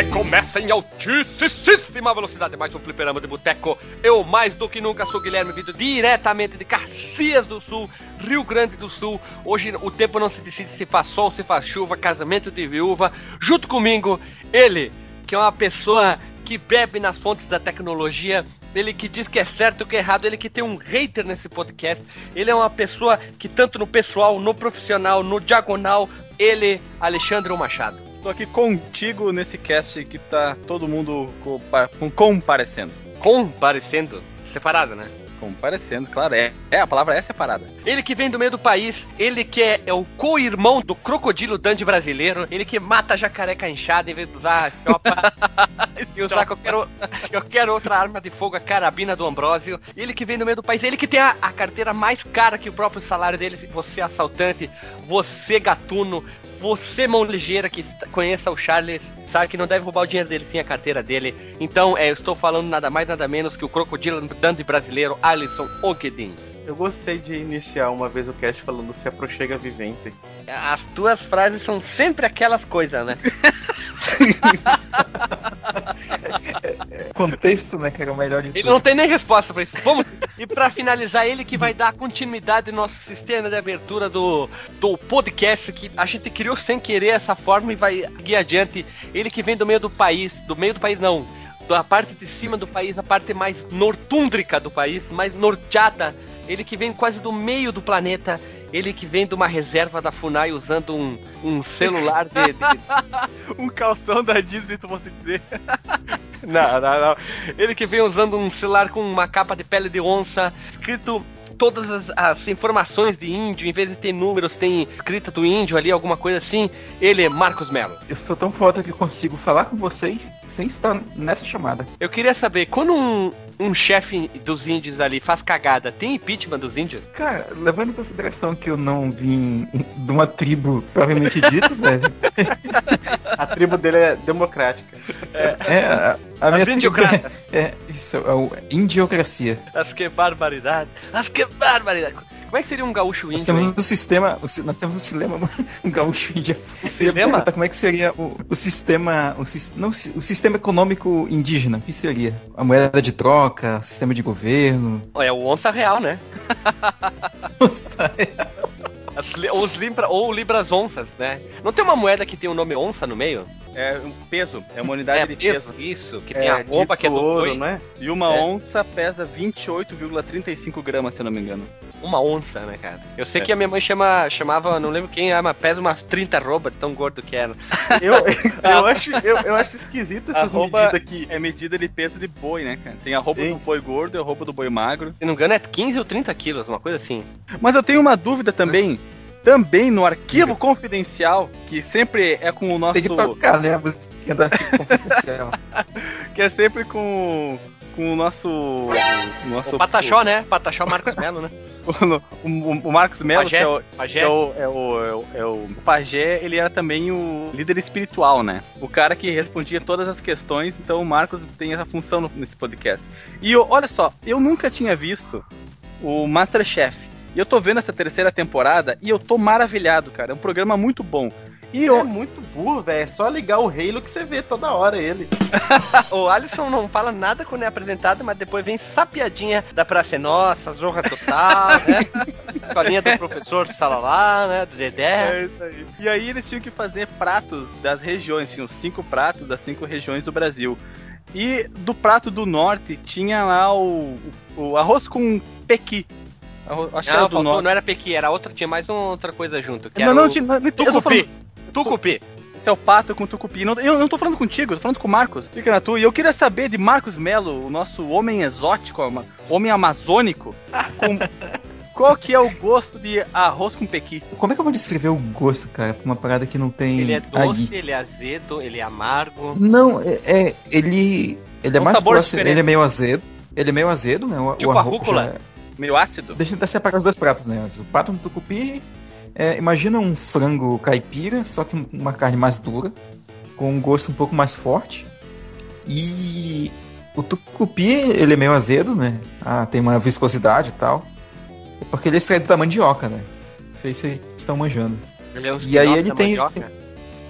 É, começa em altíssima velocidade, mais um fliperama de boteco. Eu, mais do que nunca, sou Guilherme Vido, diretamente de Caxias do Sul, Rio Grande do Sul. Hoje o tempo não se decide se faz sol, se faz chuva, casamento de viúva. Junto comigo, ele, que é uma pessoa que bebe nas fontes da tecnologia, ele que diz que é certo que é errado, ele que tem um hater nesse podcast. Ele é uma pessoa que tanto no pessoal, no profissional, no diagonal, ele, Alexandre Machado. Tô aqui contigo nesse cast que tá todo mundo com, comparecendo. Comparecendo? Separado, né? Comparecendo, claro, é. É, a palavra é separada. Ele que vem do meio do país, ele que é, é o co-irmão do crocodilo Dandy brasileiro, ele que mata jacareca inchada em vez de usar a escopa e usar qualquer, qualquer outra arma de fogo, a carabina do Ambrósio. Ele que vem do meio do país, ele que tem a, a carteira mais cara que o próprio salário dele, você assaltante, você gatuno, você, mão ligeira, que conheça o Charles, sabe que não deve roubar o dinheiro dele, sim a carteira dele. Então, é, eu estou falando nada mais, nada menos que o crocodilo Dandy brasileiro, Alisson Ogedin. Eu gostei de iniciar uma vez o cast falando se aproxega vivente. As tuas frases são sempre aquelas coisas, né? Contexto, né, que era o melhor de Ele tudo. não tem nem resposta pra isso. Vamos. E pra finalizar, ele que vai dar continuidade no nosso sistema de abertura do, do podcast, que a gente criou sem querer essa forma e vai guiar adiante. Ele que vem do meio do país, do meio do país não, da parte de cima do país, a parte mais nortúndrica do país, mais norteada. Ele que vem quase do meio do planeta ele que vem de uma reserva da FUNAI usando um, um celular de. de... um calção da Disney, tu pode dizer. não, não, não. Ele que vem usando um celular com uma capa de pele de onça, escrito todas as, as, informações de índio, em vez de ter números, tem escrita do índio ali, alguma coisa assim. Ele é Marcos Mello. Eu sou tão foda que consigo falar com vocês sem estar nessa chamada. Eu queria saber, quando um, um chefe dos índios ali faz cagada, tem impeachment dos índios? Cara, levando em consideração que eu não vim de uma tribo provavelmente dita, velho. a tribo dele é democrática. É, é a, a minha tribo é, é, isso, é o indiocracia. As que barbaridade, as que barbaridade. Como é que seria um gaúcho índio? Nós temos um sistema, nós temos um sistema, um gaúcho índio. Sistema? como é que seria o, o sistema, o, não, o sistema econômico indígena? O que seria? A moeda de troca, o sistema de governo? É o onça real, né? onça real. Os libra, ou libras onças, né? Não tem uma moeda que tem o nome onça no meio? É um peso, é uma unidade é, de peso. Isso, que é, tem a roupa que é do ouro, né? E uma é. onça pesa 28,35 gramas, se eu não me engano. Uma onça, né, cara? Eu sei é. que a minha mãe chama, chamava, não lembro quem, mas pesa umas 30 arroba, tão gordo que era. Eu, eu, acho, eu, eu acho esquisito essa medida aqui. É medida de peso de boi, né, cara? Tem a roupa Sim. do boi gordo e a roupa do boi magro. Se não me engano, é 15 ou 30 quilos, uma coisa assim. Mas eu tenho uma dúvida também também no arquivo confidencial, que sempre é com o nosso. Tem que tocar, né? A musiquinha do arquivo confidencial. que é sempre com, com o nosso. O nosso o Patachó, né? Patachó Marcos Melo, né? o, o, o, Marcos Melo, que é o, Pajé. É o, é o, é o, é o, o Pajé, ele era também o líder espiritual, né? O cara que respondia todas as questões, então o Marcos tem essa função nesse podcast. E eu, olha só, eu nunca tinha visto o Masterchef. E eu tô vendo essa terceira temporada e eu tô maravilhado, cara. É um programa muito bom. E eu... É muito burro, velho. É só ligar o Halo que você vê toda hora ele. o Alisson não fala nada quando é apresentado, mas depois vem sapiadinha da Praça é Nossa, Zorra Total, né? Colinha do professor Salalá, né? Do Dedé. É isso aí. E aí eles tinham que fazer pratos das regiões. Tinham cinco pratos das cinco regiões do Brasil. E do prato do norte tinha lá o, o arroz com pequi. Acho que não, era do norte. não era pequi, era outra, tinha mais outra coisa junto. Que não, não, o... tinha, não, tucupi. Tucupi. Esse é o pato com tucupi. Não, eu não tô falando contigo, eu tô falando com o Marcos. Fica na tua. E eu queria saber de Marcos Melo, o nosso homem exótico, homem amazônico, com... Qual que é o gosto de arroz com pequi? Como é que eu vou descrever o gosto, cara? Uma parada que não tem. Ele é doce, aí. ele é azedo, ele é amargo. Não, é, é ele. Ele é um mais próximo. Diferente. Ele é meio azedo. Ele é meio azedo, né? O, tipo o a rúcula? Já... Meio ácido? Deixa eu tentar separar os dois pratos, né? O prato no tucupi. É, imagina um frango caipira, só que uma carne mais dura, com um gosto um pouco mais forte. E o tucupi, ele é meio azedo, né? Ah, tem uma viscosidade e tal. Porque ele é extraído da mandioca, né? Não sei se vocês estão manjando. É e aí ele tem. Mandioca?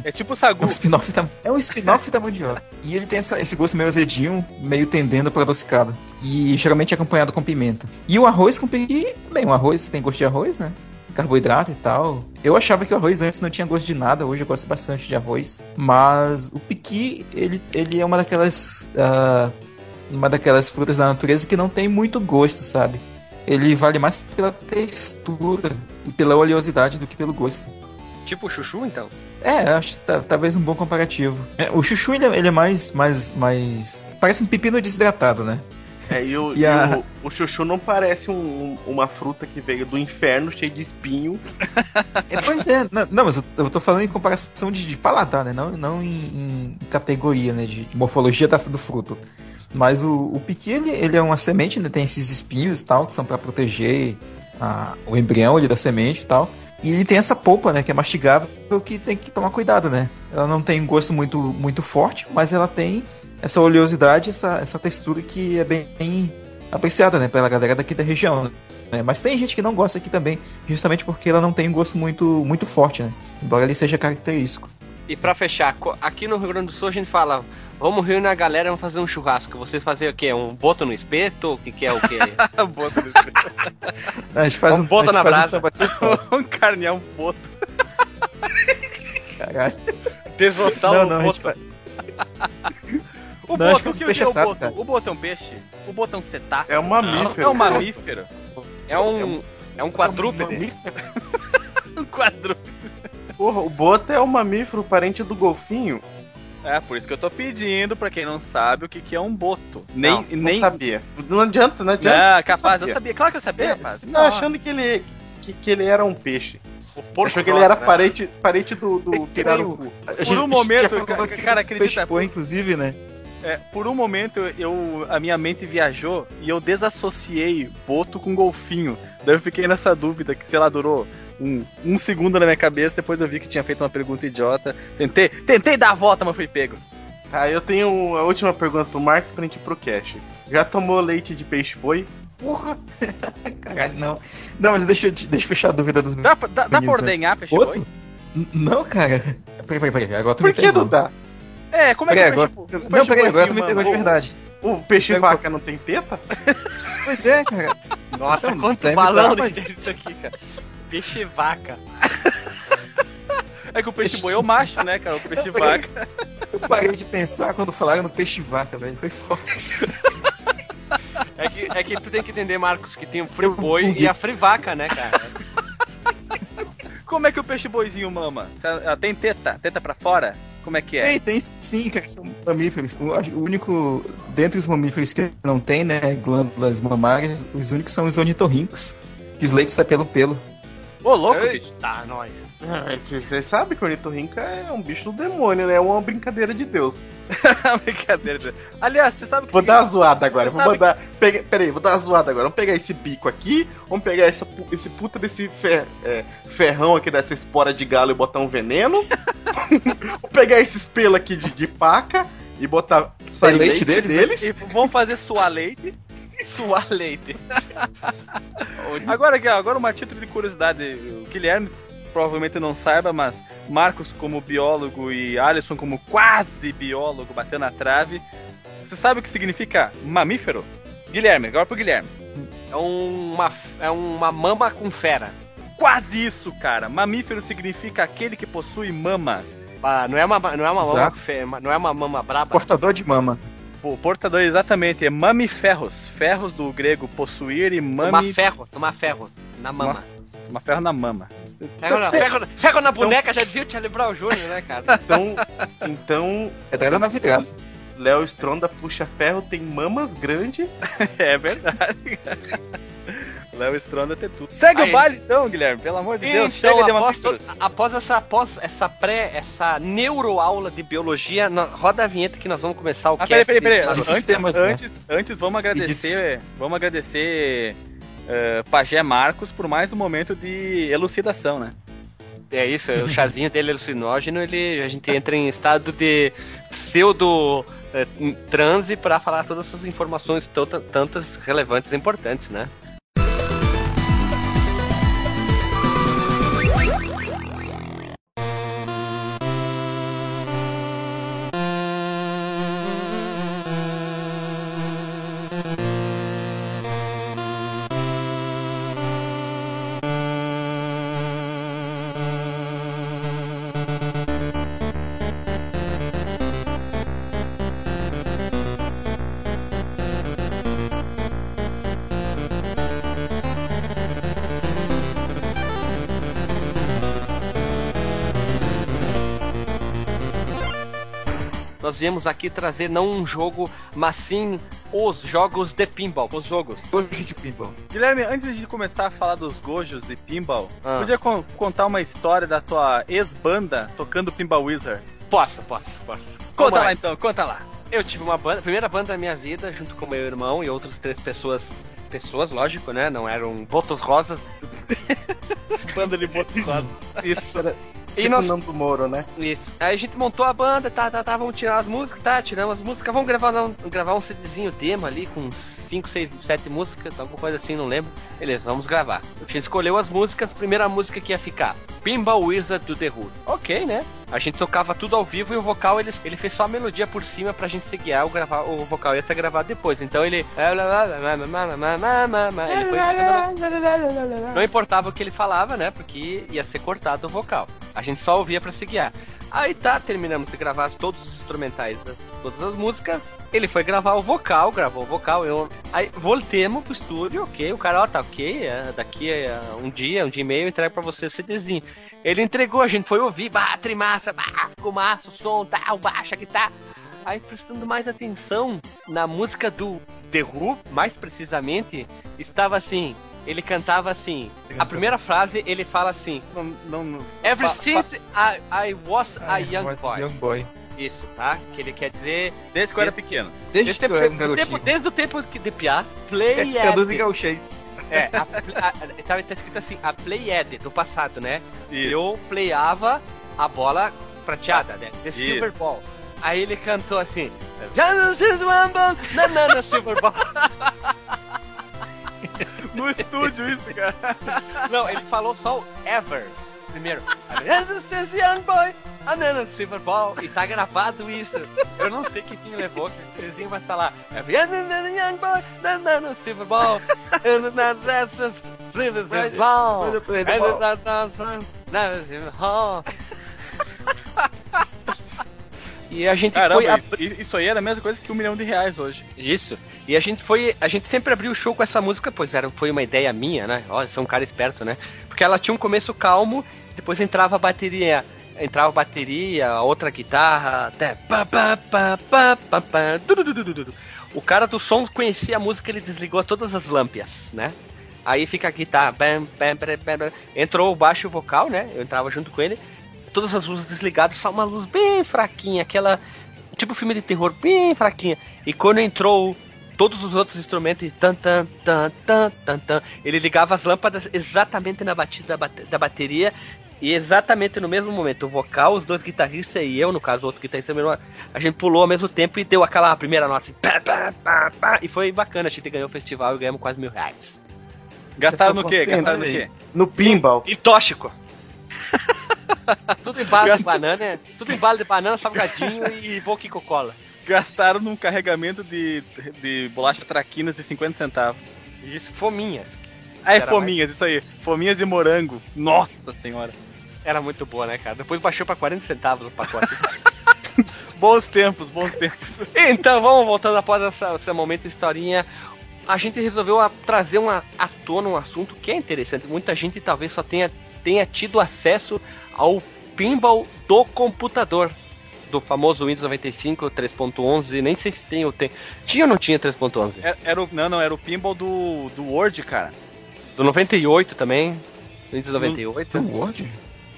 É tipo sagu. É um spin-off da, é um spin-off da mandioca. E ele tem essa, esse gosto meio azedinho, meio tendendo para adocicado. E geralmente é acompanhado com pimenta. E o arroz com pequi, bem, o arroz tem gosto de arroz, né? Carboidrato e tal. Eu achava que o arroz antes não tinha gosto de nada, hoje eu gosto bastante de arroz. Mas o piqui, ele, ele é uma daquelas. Uh, uma daquelas frutas da natureza que não tem muito gosto, sabe? Ele vale mais pela textura e pela oleosidade do que pelo gosto. Tipo o chuchu, então? É, acho tá, talvez um bom comparativo. É, o chuchu ele, é, ele, é mais, mais, mais. Parece um pepino desidratado, né? É, e o, e a... o, o, chuchu não parece um, uma fruta que veio do inferno cheio de espinho. É, pois é, não, não, mas eu, eu tô falando em comparação de, de paladar, né? Não, não em, em categoria, né? De, de morfologia da, do fruto. Mas o, o piqui, ele, ele é uma semente, né? Tem esses espinhos e tal, que são para proteger a, o embrião ali da semente e tal. E ele tem essa polpa, né? Que é mastigável, que tem que tomar cuidado, né? Ela não tem um gosto muito, muito forte, mas ela tem essa oleosidade, essa, essa textura que é bem, bem apreciada, né? Pela galera daqui da região, né? Mas tem gente que não gosta aqui também, justamente porque ela não tem um gosto muito, muito forte, né? Embora ele seja característico. E para fechar, aqui no Rio Grande do Sul a gente fala Vamos reunir a galera e vamos fazer um churrasco. Vocês fazem o quê? Um boto no espeto? O que, que é o quê? boto no espeto. a gente faz um, um boto na brasa. Um, um carnear um boto. Caralho. Desossar não, não, boto. O não, boto, o que, que é o boto? Cara. O boto é um peixe? O boto é um cetáceo? É um mamífero. É um mamífero. É um, é um quadrúpede. um quadrúpede. Porra, o boto é um mamífero parente do golfinho. É, por isso que eu tô pedindo pra quem não sabe o que, que é um boto. Nem, não, nem... sabia. Não adianta, não adianta. Não, capaz, eu sabia. Claro que eu sabia, é, rapaz. Não, achando que ele, que, que ele era um peixe. O porco Achou que ele era né? parente, parente do, do pirarucu. Por um momento, cara, cara acredita. Pô, inclusive, né? É, por um momento eu, a minha mente viajou e eu desassociei boto com golfinho. Daí eu fiquei nessa dúvida que, sei lá, durou um, um segundo na minha cabeça, depois eu vi que tinha feito uma pergunta idiota. Tentei, tentei dar a volta, mas fui pego. Ah, eu tenho a última pergunta pro Marcos pra gente ir pro cash. Já tomou leite de peixe boi? Porra! Caralho, não. Não, mas deixa eu, deixa eu fechar a dúvida dos Dá, dá, dá pra ordenhar peixe Outro? boi? Não, cara. Peraí, peraí, peraí. Agora tu Por que não dá? É, como é que é agora... peixe, Não, peraí, agora tu me pegou de verdade. O peixe vaca não tem teta? Pois é, cara. Nossa, quanto balão dar, mas... isso aqui, cara. Peixe vaca. É que o peixe boi é o macho, né, cara? O peixe eu vaca. Eu parei de pensar quando falaram no peixe vaca, velho. Foi forte. É que, é que tu tem que entender, Marcos, que tem o free boi e a free vaca, né, cara? Como é que o peixe boizinho mama? Ela tem teta? Teta pra fora? Como é que é? Tem, tem sim, cara, são mamíferos. O único, dentre os mamíferos que não tem, né, glândulas mamárias, os únicos são os ornitorrincos, que os leitos saem pelo pelo. Ô, louco, bicho. Tá, nós. Você sabe que o ornitorrinca é um bicho do demônio, né? É uma brincadeira de Deus. brincadeira de Aliás, você sabe que. Vou dar uma zoada agora. Vou mandar. Que... Pega... Peraí, vou dar uma zoada agora. Vamos pegar esse bico aqui. Vamos pegar essa, esse puta desse fer... é, ferrão aqui dessa espora de galo e botar um veneno. vou pegar esses pelos aqui de, de paca e botar leite, leite deles. Né? deles. E vamos fazer suar leite. Suar leite. agora, agora uma título de curiosidade. O Guilherme provavelmente não saiba, mas Marcos como biólogo e Alisson como quase biólogo batendo na trave. Você sabe o que significa mamífero? Guilherme, agora pro Guilherme. É uma, é uma mama com fera. Quase isso, cara. Mamífero significa aquele que possui mamas. Ah, não é uma, não é uma mama não é uma mama braba. Portador de mama. O portador, exatamente, é mamiferros. Ferros do grego possuir e mami... Tomar ferro, tomar ferro na mama. Tomar, ferro na mama. Ferro na, ferro, ferro na boneca, então... já dizia o Charlie Brown Jr., né, cara? Então, então... É da na vidraça. Léo Stronda puxa ferro, tem mamas grandes. é verdade, Léo Stronda tem tudo. Segue Aí. o baile então, Guilherme, pelo amor de então, Deus. Chega de após, após essa após essa pré, essa neuroaula de biologia, no, roda a vinheta que nós vamos começar o ah, cast. Peraí, peraí, peraí. Antes, sistemas, né? antes, antes, vamos agradecer, vamos agradecer uh, Pajé Marcos por mais um momento de elucidação, né? É isso, o chazinho dele alucinógeno, ele, a gente entra em estado de pseudo eh, transe para falar todas essas informações tantas relevantes e importantes, né? Viemos aqui trazer não um jogo, mas sim os jogos de pinball, os jogos. Gojo de pinball. Guilherme, antes de começar a falar dos gojos de pinball, ah. podia con contar uma história da tua ex-banda tocando Pinball Wizard? Posso, posso, posso. Conta lá então, conta lá. Eu tive uma banda, primeira banda da minha vida, junto com meu irmão e outras três pessoas pessoas, lógico, né? Não eram botos rosas. Banda de botos rosas. Isso. E tipo nós... nome do Moro, né? Isso. Aí a gente montou a banda, tá, tá, tá, vamos tirar as músicas, tá, tiramos as músicas, vamos gravar, gravar um CDzinho demo ali com 5, 6, 7 músicas, alguma coisa assim, não lembro. Beleza, vamos gravar. A gente escolheu as músicas, primeira música que ia ficar, Pinball Wizard do The Who. Ok, né? A gente tocava tudo ao vivo e o vocal ele, ele fez só a melodia por cima pra gente se guiar, o, gravar, o vocal ia ser gravado depois. Então ele. Não importava o que ele falava, né? Porque ia ser cortado o vocal. A gente só ouvia pra se guiar. Aí tá, terminamos de gravar todos os instrumentais das todas as músicas. Ele foi gravar o vocal, gravou o vocal. Eu aí voltemos pro estúdio, ok. O cara, ó, tá ok. É, daqui a um dia, um dia e meio, eu entrego pra você o CDzinho. Ele entregou, a gente foi ouvir, bah, trimassa, bah, ficou massa, o som, tal, baixa, que tá. Aí prestando mais atenção na música do The Who, mais precisamente, estava assim, ele cantava assim. A primeira frase ele fala assim: não, não, Ever since I, I was a young boy. young boy. Isso, tá? Que ele quer dizer. Desde que eu era pequeno. Desde, desde, tempo, tempo, desde o tempo de piar, play é, Traduz em gauchês. É, a, a, a, tá, tá escrito assim, a Played do passado, né? Isso. Eu playava a bola prateada, né? The Silver Ball. Aí ele cantou assim, Silver Ball. no estúdio isso, cara. Não, ele falou só o Ever. Primeiro, Resistance Young Boy, Anana Silver Ball, e tá gravado isso. Eu não sei que fim levou, que o desenho vai estar lá. Anana Silver Ball, Anana Silver Ball, Silver Ball. E a gente Caramba, foi. Isso, isso aí era a mesma coisa que um milhão de reais hoje. Isso. E a gente foi. A gente sempre abriu o show com essa música, pois era, foi uma ideia minha, né? Olha, sou um cara esperto, né? Porque ela tinha um começo calmo, depois entrava a bateria. Entrava bateria, outra guitarra, até. O cara do som conhecia a música, ele desligou todas as lâmpias, né? Aí fica a guitarra, bam, bam, entrou o baixo vocal, né? Eu entrava junto com ele todas as luzes desligadas, só uma luz bem fraquinha, aquela tipo filme de terror bem fraquinha. E quando entrou todos os outros instrumentos, tan, tan, tan, tan, tan, tan, ele ligava as lâmpadas exatamente na batida da bateria e exatamente no mesmo momento, o vocal, os dois guitarristas e eu, no caso, o outro guitarrista, a gente pulou ao mesmo tempo e deu aquela primeira nota assim, pá, pá, pá, pá, e foi bacana, a gente ganhou o festival e ganhamos quase mil reais. Gastaram no quê? Gastaram no quê? No pinball. E tóxico. tudo em bala de banana, tudo em bala de banana, salgadinho e Coca-Cola. Gastaram num carregamento de, de bolacha traquinas de 50 centavos. Isso, fominhas. Ah, é fominhas, mais... isso aí. Fominhas de morango. Nossa senhora. Era muito boa, né, cara? Depois baixou pra 40 centavos o pacote. bons tempos, bons tempos. Então, vamos voltando após essa, esse momento de historinha. A gente resolveu a, trazer uma, à tona um assunto que é interessante. Muita gente talvez só tenha tenha tido acesso ao pinball do computador. Do famoso Windows 95 3.11, nem sei se tem ou tem. Tinha ou não tinha 3.11? Era, era, o, não, não, era o pinball do, do Word, cara. Do 98 também. Windows 98. No, Word?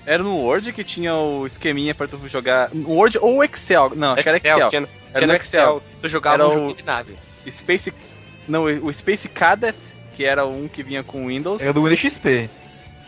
Era no Word que tinha o esqueminha pra tu jogar. Word ou Excel? Não, acho Excel, que era Excel. Tinha, era tinha no Excel. Excel. Tu jogava era um jogo de nave. Space. Não, o Space Cadet, que era um que vinha com Windows. Era do Windows XP.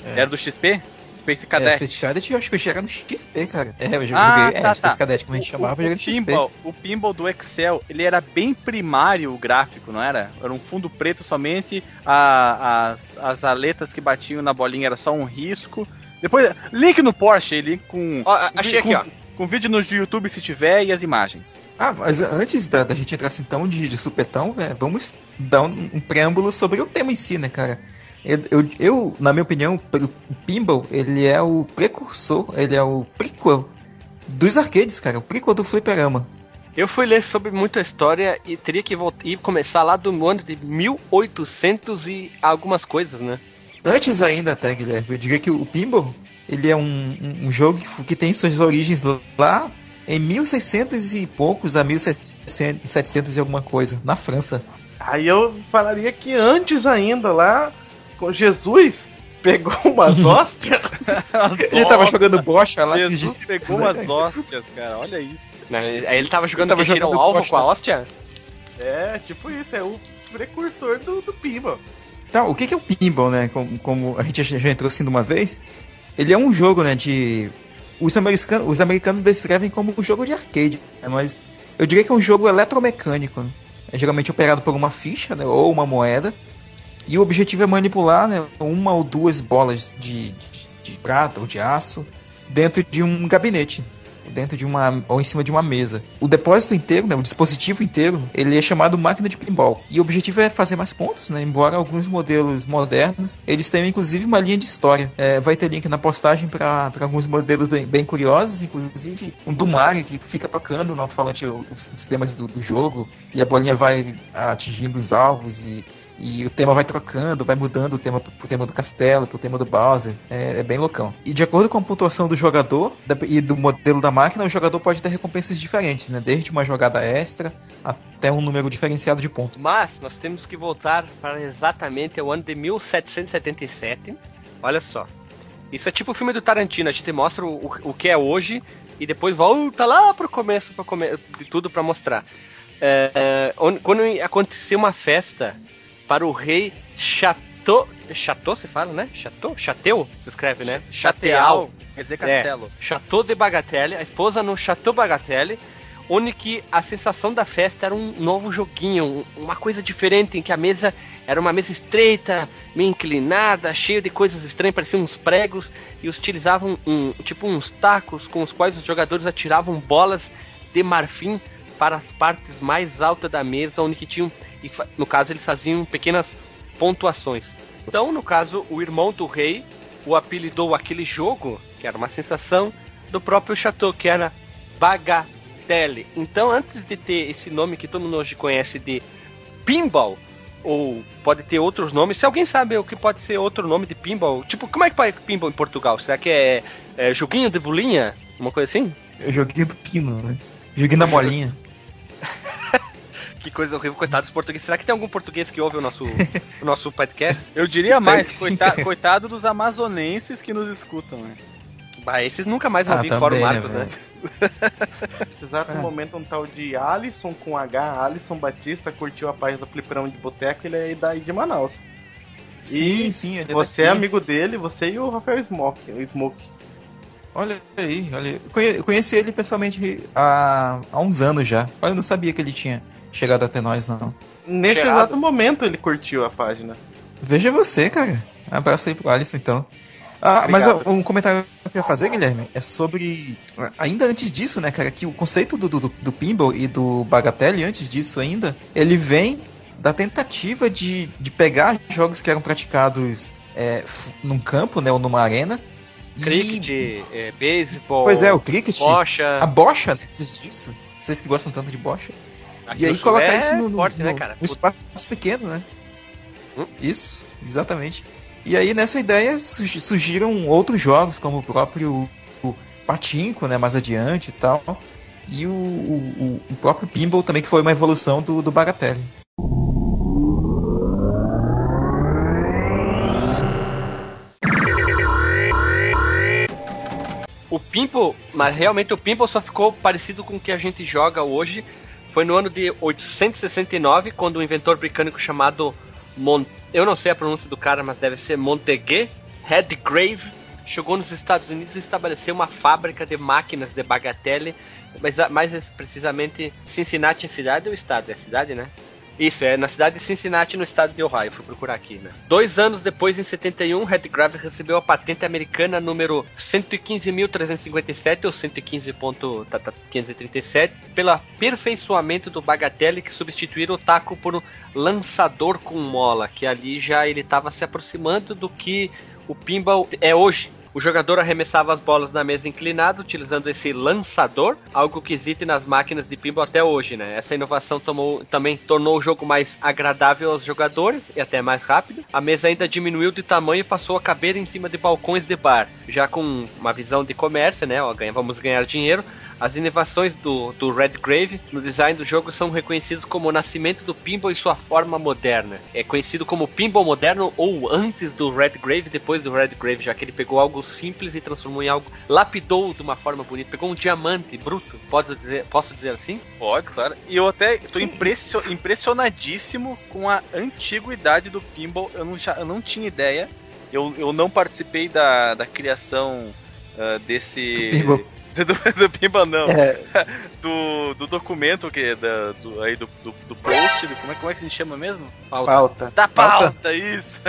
É. Era do XP? Space Cadet. É, Space Cadet eu acho que eu cheguei no XP, cara. É, eu joguei, ah, é, tá, Space tá. Cadet, como a gente chamava, o, eu joguei no pinball, XP. O pinball do Excel, ele era bem primário o gráfico, não era? Era um fundo preto somente, a, as, as aletas que batiam na bolinha era só um risco. Depois, link no Porsche, link com... Ó, achei com, aqui, ó. Com vídeo no YouTube se tiver e as imagens. Ah, mas antes da, da gente entrar assim tão de, de supetão, é, vamos dar um, um preâmbulo sobre o tema em si, né, cara? Eu, eu, eu, na minha opinião, o Pinball, ele é o precursor, ele é o prequel dos arcades, cara, o prequel do fliperama. Eu fui ler sobre muita história e teria que voltar, e começar lá do ano de 1800 e algumas coisas, né? Antes ainda, até, Guilherme, eu diria que o Pinball, ele é um, um, um jogo que, que, tem suas origens lá em 1600 e poucos a 1700 e alguma coisa, na França. Aí eu falaria que antes ainda lá, com Jesus, pegou umas hóstias. ele tava jogando bocha lá. Jesus pegou né? umas hóstias, cara, olha isso. Aí ele tava jogando ele tava jogando alvo com a hóstia? É, tipo isso, é o precursor do, do pinball. Então, o que, é o pinball, né? Como, como, a gente já entrou assim de uma vez, ele é um jogo, né, de... Os americanos, os americanos descrevem como um jogo de arcade, né, mas eu diria que é um jogo eletromecânico, né? É geralmente operado por uma ficha, né, ou uma moeda, e o objetivo é manipular né, uma ou duas bolas de, de, de prata ou de aço dentro de um gabinete dentro de uma ou em cima de uma mesa. O depósito inteiro, né, o dispositivo inteiro, ele é chamado máquina de pinball. E o objetivo é fazer mais pontos, né? Embora alguns modelos modernos, eles tenham inclusive uma linha de história. É, vai ter link na postagem para alguns modelos bem, bem, curiosos, inclusive um do Mario que fica tocando no alto-falante os sistemas do, do jogo e a bolinha vai atingindo os alvos e e o tema vai trocando, vai mudando o tema pro tema do castelo, pro tema do Bowser. É, é bem loucão. E de acordo com a pontuação do jogador e do modelo da máquina, o jogador pode ter recompensas diferentes, né? Desde uma jogada extra até um número diferenciado de pontos. Mas nós temos que voltar para exatamente o ano de 1777. Olha só. Isso é tipo o filme do Tarantino, a gente mostra o, o, que é hoje e depois volta lá pro começo pra come de tudo para mostrar. É, é, quando aconteceu uma festa para o rei Chateau. Chateau, você fala, né? Chateau? Chateu? Se escreve, né? Chateau. Quer dizer castelo. É, Chateau de Bagatelle, a esposa no Chateau Bagatelle, onde que a sensação da festa era um novo joguinho, uma coisa diferente, em que a mesa era uma mesa estreita, meio inclinada, cheia de coisas estranhas, pareciam uns pregos, e utilizavam um, tipo uns tacos com os quais os jogadores atiravam bolas de marfim para as partes mais altas da mesa, onde que tinham e no caso eles faziam pequenas pontuações. Então, no caso, o irmão do rei o apelidou aquele jogo, que era uma sensação, do próprio Chateau, que era Bagatelle. Então, antes de ter esse nome que todo mundo hoje conhece de Pinball, ou pode ter outros nomes, se alguém sabe o que pode ser outro nome de Pinball, tipo, como é que faz Pinball em Portugal? Será que é, é joguinho de bolinha? Uma coisa assim? É joguinho do Pinball, né? Joguinho da bolinha. Que coisa horrível, coitado dos portugueses. Será que tem algum português que ouve o nosso, o nosso podcast? Eu diria mais, coitado, coitado dos amazonenses que nos escutam, né? Bah, esses nunca mais vão ah, vir fora o Marcos, né? Precisava é. um momento um tal de Alisson com H, Alisson Batista, curtiu a página do Fliperão de Boteco, ele é daí de Manaus. Sim, e sim, ele é Você é amigo dele, você e o Rafael Smoke. O Smoke. Olha aí, olha. Eu conheci ele pessoalmente há, há uns anos já. Eu não sabia que ele tinha chegado até nós, não. Neste exato momento ele curtiu a página. Veja você, cara. Abraço aí pro Alisson, então. Ah, mas um comentário que eu queria fazer, Guilherme, é sobre. Ainda antes disso, né, cara, que o conceito do, do, do pinball e do bagatelle, antes disso ainda, ele vem da tentativa de, de pegar jogos que eram praticados é, num campo, né, ou numa arena. Cricket, e... é, beisebol. Pois é, o cricket. Bocha. A bocha antes disso. Vocês que gostam tanto de bocha. Aqui e aí colocar é isso no, no, forte, né, no, né, no espaço pequeno, né? Hum? Isso, exatamente. E aí nessa ideia surgiram outros jogos, como o próprio Patinco, né, mais adiante e tal. E o, o, o próprio Pinball também, que foi uma evolução do, do Bagatelle. O Pinball, mas realmente o Pinball só ficou parecido com o que a gente joga hoje foi no ano de 869, quando um inventor britânico chamado Mon... eu não sei a pronúncia do cara, mas deve ser Montague Redgrave chegou nos Estados Unidos e estabeleceu uma fábrica de máquinas de bagatelle, mas mais precisamente Cincinnati é cidade ou estado? É cidade, né? Isso, é na cidade de Cincinnati, no estado de Ohio. Fui procurar aqui, né? Dois anos depois, em 71, Redgrave recebeu a patente americana número 115.357, ou 115.537, pelo aperfeiçoamento do bagatelle que substituíram o taco por um lançador com mola, que ali já ele estava se aproximando do que o pinball é hoje. O jogador arremessava as bolas na mesa inclinada utilizando esse lançador, algo que existe nas máquinas de pinball até hoje, né? Essa inovação tomou, também tornou o jogo mais agradável aos jogadores e até mais rápido. A mesa ainda diminuiu de tamanho e passou a caber em cima de balcões de bar, já com uma visão de comércio, né? Ó, ganha, vamos ganhar dinheiro. As inovações do, do Redgrave no design do jogo são reconhecidos como o nascimento do pinball e sua forma moderna. É conhecido como pinball moderno ou antes do Redgrave, depois do Redgrave, já que ele pegou algo simples e transformou em algo, lapidou de uma forma bonita, pegou um diamante bruto, posso dizer, posso dizer assim? Pode, claro. E eu até estou impressionadíssimo com a antiguidade do pinball. Eu não, já, eu não tinha ideia. Eu, eu não participei da, da criação uh, desse. Do, do Pimba não. É. Do, do documento que da, do, aí do, do, do post, como é, como é que se chama mesmo? Pauta. pauta. Da pauta, pauta. isso.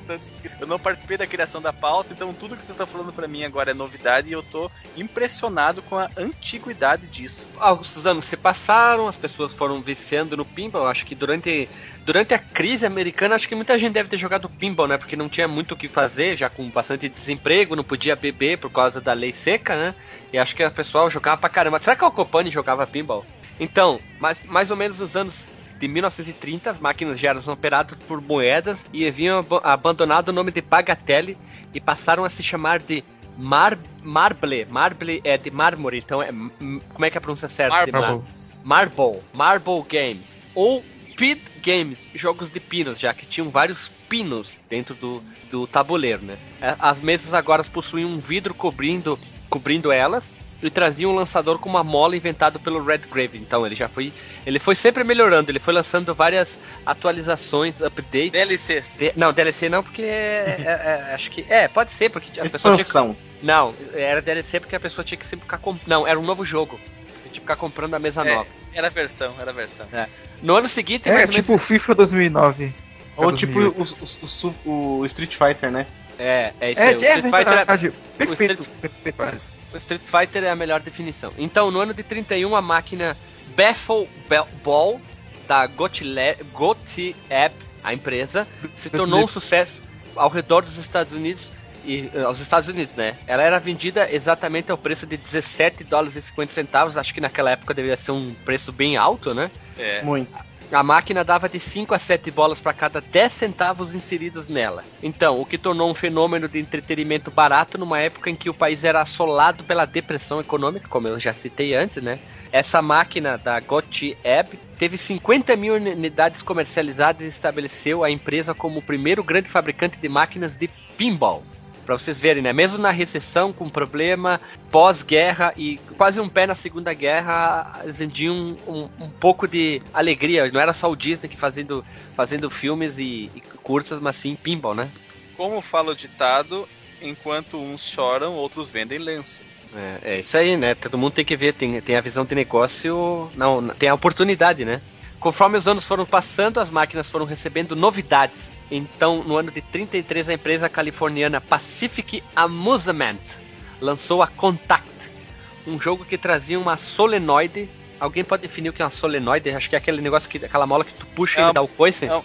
eu não participei da criação da pauta, então tudo que você está falando para mim agora é novidade e eu tô impressionado com a antiguidade disso. Alguns anos se passaram, as pessoas foram viciando no pinball. Acho que durante durante a crise americana, acho que muita gente deve ter jogado pinball, né? Porque não tinha muito o que fazer, já com bastante desemprego, não podia beber por causa da lei seca, né? E acho que o pessoal jogava pra caramba. Será que o Copani jogava pinball? Então, mais, mais ou menos nos anos de 1930, as máquinas já eram operadas por moedas e haviam ab abandonado o nome de bagatelle e passaram a se chamar de mar marble. Marble é de mármore, então é como é que é a pronúncia certa? Marble. Marble. Marble Games. Ou Speed Games, jogos de pinos, já que tinham vários pinos dentro do, do tabuleiro, né? É, as mesas agora possuíam um vidro cobrindo, cobrindo elas e traziam um lançador com uma mola inventado pelo Redgrave. Então ele já foi, ele foi sempre melhorando, ele foi lançando várias atualizações, updates. DLCs. De, não, DLC não, porque é, é, é, acho que é, pode ser porque a pessoa tinha que, Não, era DLC porque a pessoa tinha que sempre ficar com, não, era um novo jogo. Tinha que ficar comprando a mesa é, nova. Era a versão, era a versão. É. No ano seguinte, é, tipo o FIFA 2009. Ou tipo o, o, o, Street Fighter, né? É, é isso é, aí. O Street Fighter é... Perfeito. O Street Fighter é a melhor definição. Então, no ano de 31, a máquina Baffle Ball da Gotiab, a empresa, se tornou um sucesso ao redor dos Estados Unidos e eh, aos Estados Unidos, né? Ela era vendida exatamente ao preço de 17 dólares e 50 centavos. Acho que naquela época deveria ser um preço bem alto, né? É. Muito. A máquina dava de 5 a 7 bolas para cada 10 centavos inseridos nela. Então, o que tornou um fenômeno de entretenimento barato numa época em que o país era assolado pela depressão econômica, como eu já citei antes, né? Essa máquina da Gotti Ebb teve 50 mil unidades comercializadas e estabeleceu a empresa como o primeiro grande fabricante de máquinas de pinball. Pra vocês verem, né? Mesmo na recessão, com problema, pós-guerra e quase um pé na Segunda Guerra, vendiam um, um, um, pouco de alegria. Não era só o Disney que fazendo, fazendo filmes e, e curtas, mas sim pinball, né? Como fala o ditado, enquanto uns choram, outros vendem lenço. É, é, isso aí, né? Todo mundo tem que ver, tem, tem a visão de negócio, não, tem a oportunidade, né? Conforme os anos foram passando, as máquinas foram recebendo novidades. Então, no ano de 33, a empresa californiana Pacific Amusement lançou a Contact, um jogo que trazia uma solenoide. Alguém pode definir o que é uma solenoide? Acho que é aquele negócio que aquela mola que tu puxa é, e dá o coice. Não.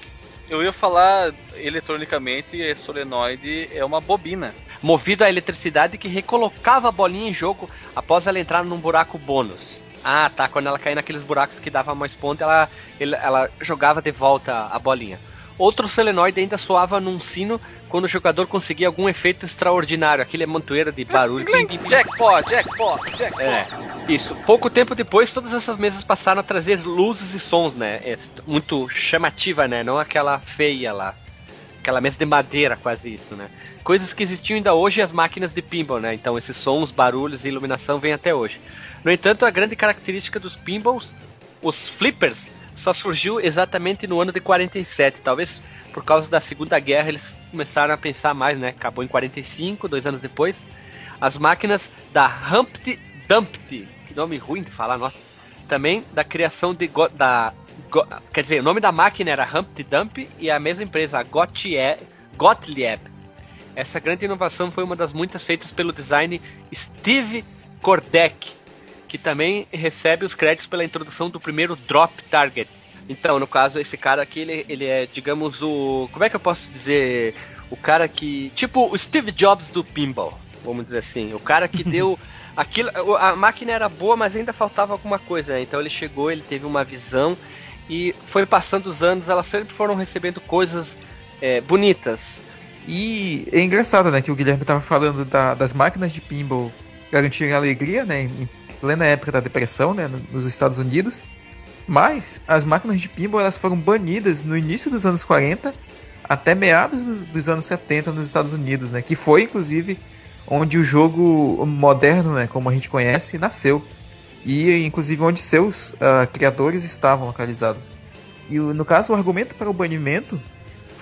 Eu ia falar eletronicamente, a solenoide é uma bobina. Movido à eletricidade que recolocava a bolinha em jogo após ela entrar num buraco bônus. Ah, tá. Quando ela caía naqueles buracos que dava mais ponto, ela, ela jogava de volta a bolinha. Outro solenoide ainda soava num sino quando o jogador conseguia algum efeito extraordinário, aquele montoeira de barulho. Jackpot, jackpot, jackpot. É, isso. Pouco tempo depois, todas essas mesas passaram a trazer luzes e sons, né? É muito chamativa, né? Não aquela feia lá. Aquela mesa de madeira, quase isso, né? Coisas que existiam ainda hoje as máquinas de pinball, né? Então esses sons, barulhos e iluminação vêm até hoje. No entanto, a grande característica dos pinballs, os flippers, só surgiu exatamente no ano de 47. Talvez por causa da Segunda Guerra eles começaram a pensar mais, né? Acabou em 45, dois anos depois. As máquinas da Humpty Dumpty, que nome ruim de falar, nossa. Também da criação de Go, da Go, quer dizer, o nome da máquina era Humpty Dumpty e a mesma empresa, a Gottlieb, Gottlieb. Essa grande inovação foi uma das muitas feitas pelo design Steve Kordek, que também recebe os créditos pela introdução do primeiro Drop Target. Então, no caso, esse cara aqui, ele, ele é, digamos, o. Como é que eu posso dizer? O cara que. Tipo o Steve Jobs do pinball, vamos dizer assim. O cara que deu. Aquilo, a máquina era boa, mas ainda faltava alguma coisa. Né? Então ele chegou, ele teve uma visão e foi passando os anos, elas sempre foram recebendo coisas é, bonitas. E é engraçado, né, que o Guilherme estava falando da, das máquinas de pinball garantirem alegria, né, em plena época da depressão, né, nos Estados Unidos. Mas as máquinas de pinball elas foram banidas no início dos anos 40 até meados dos, dos anos 70 nos Estados Unidos, né, que foi inclusive onde o jogo moderno, né, como a gente conhece, nasceu. E inclusive onde seus uh, criadores estavam localizados. E no caso, o argumento para o banimento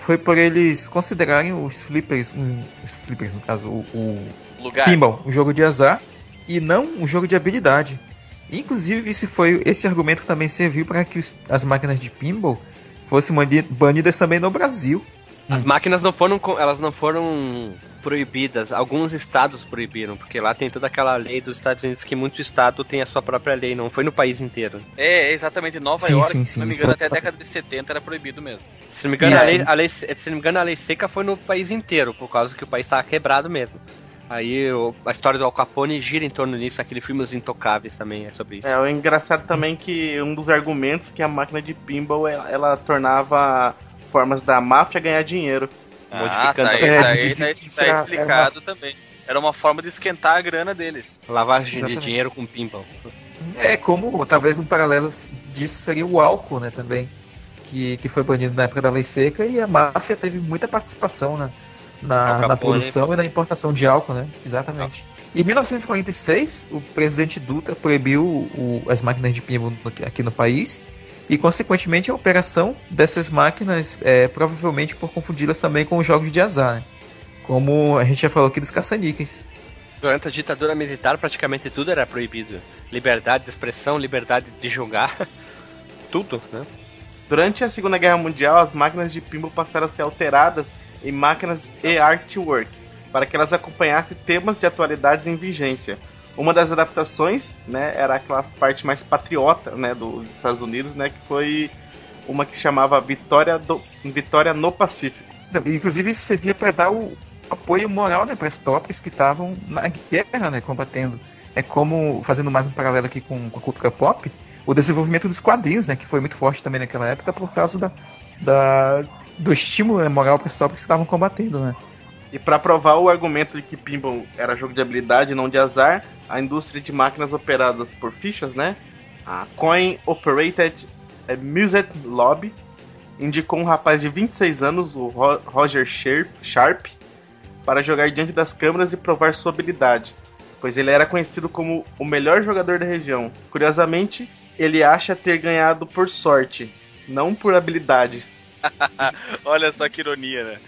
foi por eles considerarem os flippers, um, os flippers no caso, o, o Lugar. pinball, um jogo de azar e não um jogo de habilidade. Inclusive, esse foi esse argumento também serviu para que os, as máquinas de pinball fossem banidas também no Brasil. As hum. máquinas não foram elas não foram proibidas, alguns estados proibiram, porque lá tem toda aquela lei dos Estados Unidos que muito estado tem a sua própria lei, não foi no país inteiro. É, exatamente, Nova sim, York, sim, sim, se não me engano, até a década de 70 era proibido mesmo. Se não me engano, a lei, a lei, se não me engano, a lei seca foi no país inteiro, por causa que o país estava quebrado mesmo. Aí a história do Al Capone gira em torno disso, aquele filme Os Intocáveis também é sobre isso. É, o engraçado também é que um dos argumentos que a máquina de pinball ela, ela tornava formas da máfia ganhar dinheiro. Ah, modificando tá, aí, é, tá, aí, tá, tá explicado uma... também. Era uma forma de esquentar a grana deles. Lavagem Exatamente. de dinheiro com pinball. É como, talvez um paralelo disso seria o álcool, né, também. Que, que foi banido na época da lei seca e a máfia teve muita participação né, na, na produção e na importação de álcool, né? Exatamente. Em 1946, o presidente Dutra proibiu o, as máquinas de pinball aqui no país e, consequentemente, a operação dessas máquinas, é, provavelmente por confundi-las também com os jogos de azar, né? como a gente já falou aqui dos caça-níqueis. Durante a ditadura militar, praticamente tudo era proibido. Liberdade de expressão, liberdade de jogar, tudo, né? Durante a Segunda Guerra Mundial, as máquinas de pinball passaram a ser alteradas em máquinas e artwork, para que elas acompanhassem temas de atualidades em vigência, uma das adaptações, né, era aquela parte mais patriota, né, dos Estados Unidos, né, que foi uma que se chamava Vitória, do, Vitória no Pacífico. Inclusive isso servia para dar o apoio moral, né, para as tropas que estavam na guerra, né, combatendo. É como, fazendo mais um paralelo aqui com, com a cultura pop, o desenvolvimento dos quadrinhos, né, que foi muito forte também naquela época por causa da, da do estímulo né, moral tropas que estavam combatendo, né. E para provar o argumento de que pinball era jogo de habilidade e não de azar, a indústria de máquinas operadas por fichas, né? A Coin Operated Music Lobby indicou um rapaz de 26 anos, o Roger Sharp, para jogar diante das câmeras e provar sua habilidade, pois ele era conhecido como o melhor jogador da região. Curiosamente, ele acha ter ganhado por sorte, não por habilidade. Olha só que ironia, né?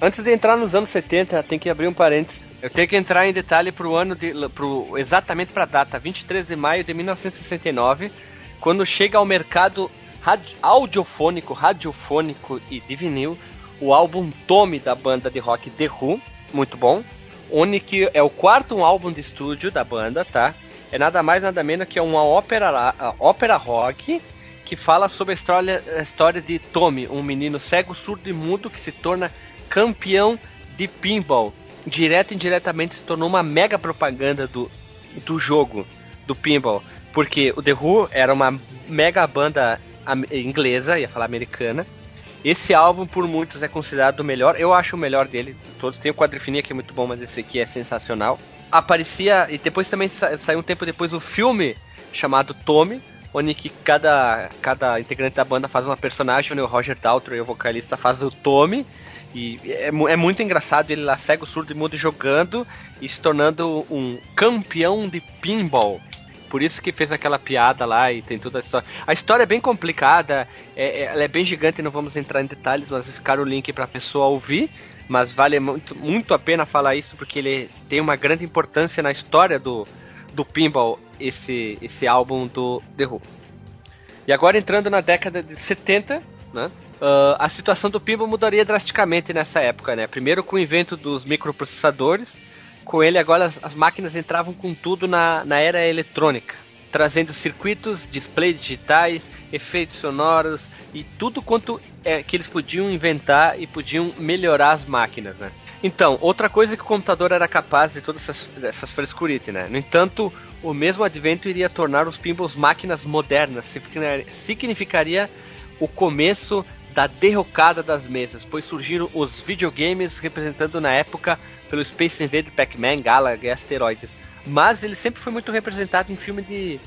Antes de entrar nos anos 70, tem que abrir um parênteses. Eu tenho que entrar em detalhe pro ano de, pro, exatamente para a data, 23 de maio de 1969, quando chega ao mercado radio, audiofônico, radiofônico e de vinil, o álbum Tome da banda de rock The Who, muito bom. Que é o quarto álbum de estúdio da banda, tá? É nada mais nada menos que uma ópera, ópera rock que fala sobre a história, a história de Tommy, um menino cego, surdo e mudo que se torna campeão de pinball. Direto e indiretamente se tornou uma mega propaganda do, do jogo, do pinball. Porque o The Who era uma mega banda inglesa, ia falar americana. Esse álbum, por muitos, é considerado o melhor. Eu acho o melhor dele. Todos tem o Quadrifinia, que é muito bom, mas esse aqui é sensacional. Aparecia, e depois também sa saiu um tempo depois o filme chamado Tommy, onde que cada, cada integrante da banda faz uma personagem, o Roger Daltrey, o vocalista, faz o Tommy, e é, é, muito engraçado ele lá cego, surdo e mudo jogando e se tornando um campeão de pinball. Por isso que fez aquela piada lá e tem toda a história. A história é bem complicada, é, é, ela é bem gigante, não vamos entrar em detalhes, mas ficar o link para a pessoa ouvir. Mas vale muito, muito a pena falar isso porque ele tem uma grande importância na história do, do pinball, esse, esse álbum do The Who. E agora entrando na década de 70, né? Uh, a situação do pinball mudaria drasticamente nessa época, né? Primeiro com o invento dos microprocessadores, com ele agora as, as máquinas entravam com tudo na, na era eletrônica, trazendo circuitos, displays digitais, efeitos sonoros e tudo quanto é, que eles podiam inventar e podiam melhorar as máquinas, né? Então, outra coisa que o computador era capaz de todas essas, essas frescurices, né? No entanto, o mesmo advento iria tornar os pinballs máquinas modernas, significaria o começo da derrocada das mesas, pois surgiram os videogames representando na época pelo Space Invader, Pac-Man, Galaga e Asteroides. Mas ele sempre foi muito representado em filme de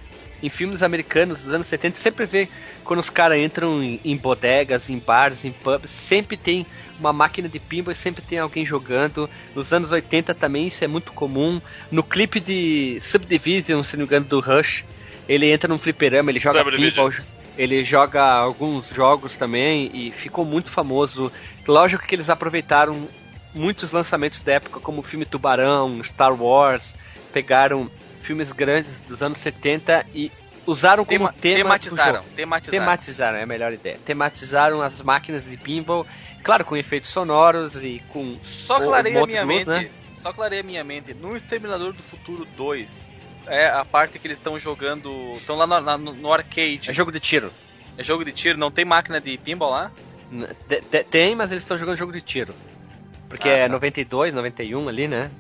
em filmes americanos dos anos 70, sempre vê quando os caras entram em, em, bodegas, em bares, em pubs, sempre tem uma máquina de pinball e sempre tem alguém jogando. Nos anos 80 também isso é muito comum. No clipe de Subdivision, se não me engano, do Rush, ele entra num fliperama, ele joga pinball, ele joga alguns jogos também e ficou muito famoso. Lógico que eles aproveitaram muitos lançamentos da época, como o filme Tubarão, Star Wars, pegaram filmes grandes dos anos 70 e usaram como Tema, tema tematizaram, tematizaram. Tematizaram, é a melhor ideia. Tematizaram as máquinas de pinball, claro, com efeitos sonoros e com Só clarei a minha luz, mente, né? só clarei a minha mente. No Exterminador do Futuro 2, é a parte que eles estão jogando, estão lá no, no, no, arcade. É jogo de tiro. É jogo de tiro, não tem máquina de pinball lá? De, de, tem, mas eles estão jogando jogo de tiro. Porque ah, é tá. 92, 91 ali, né?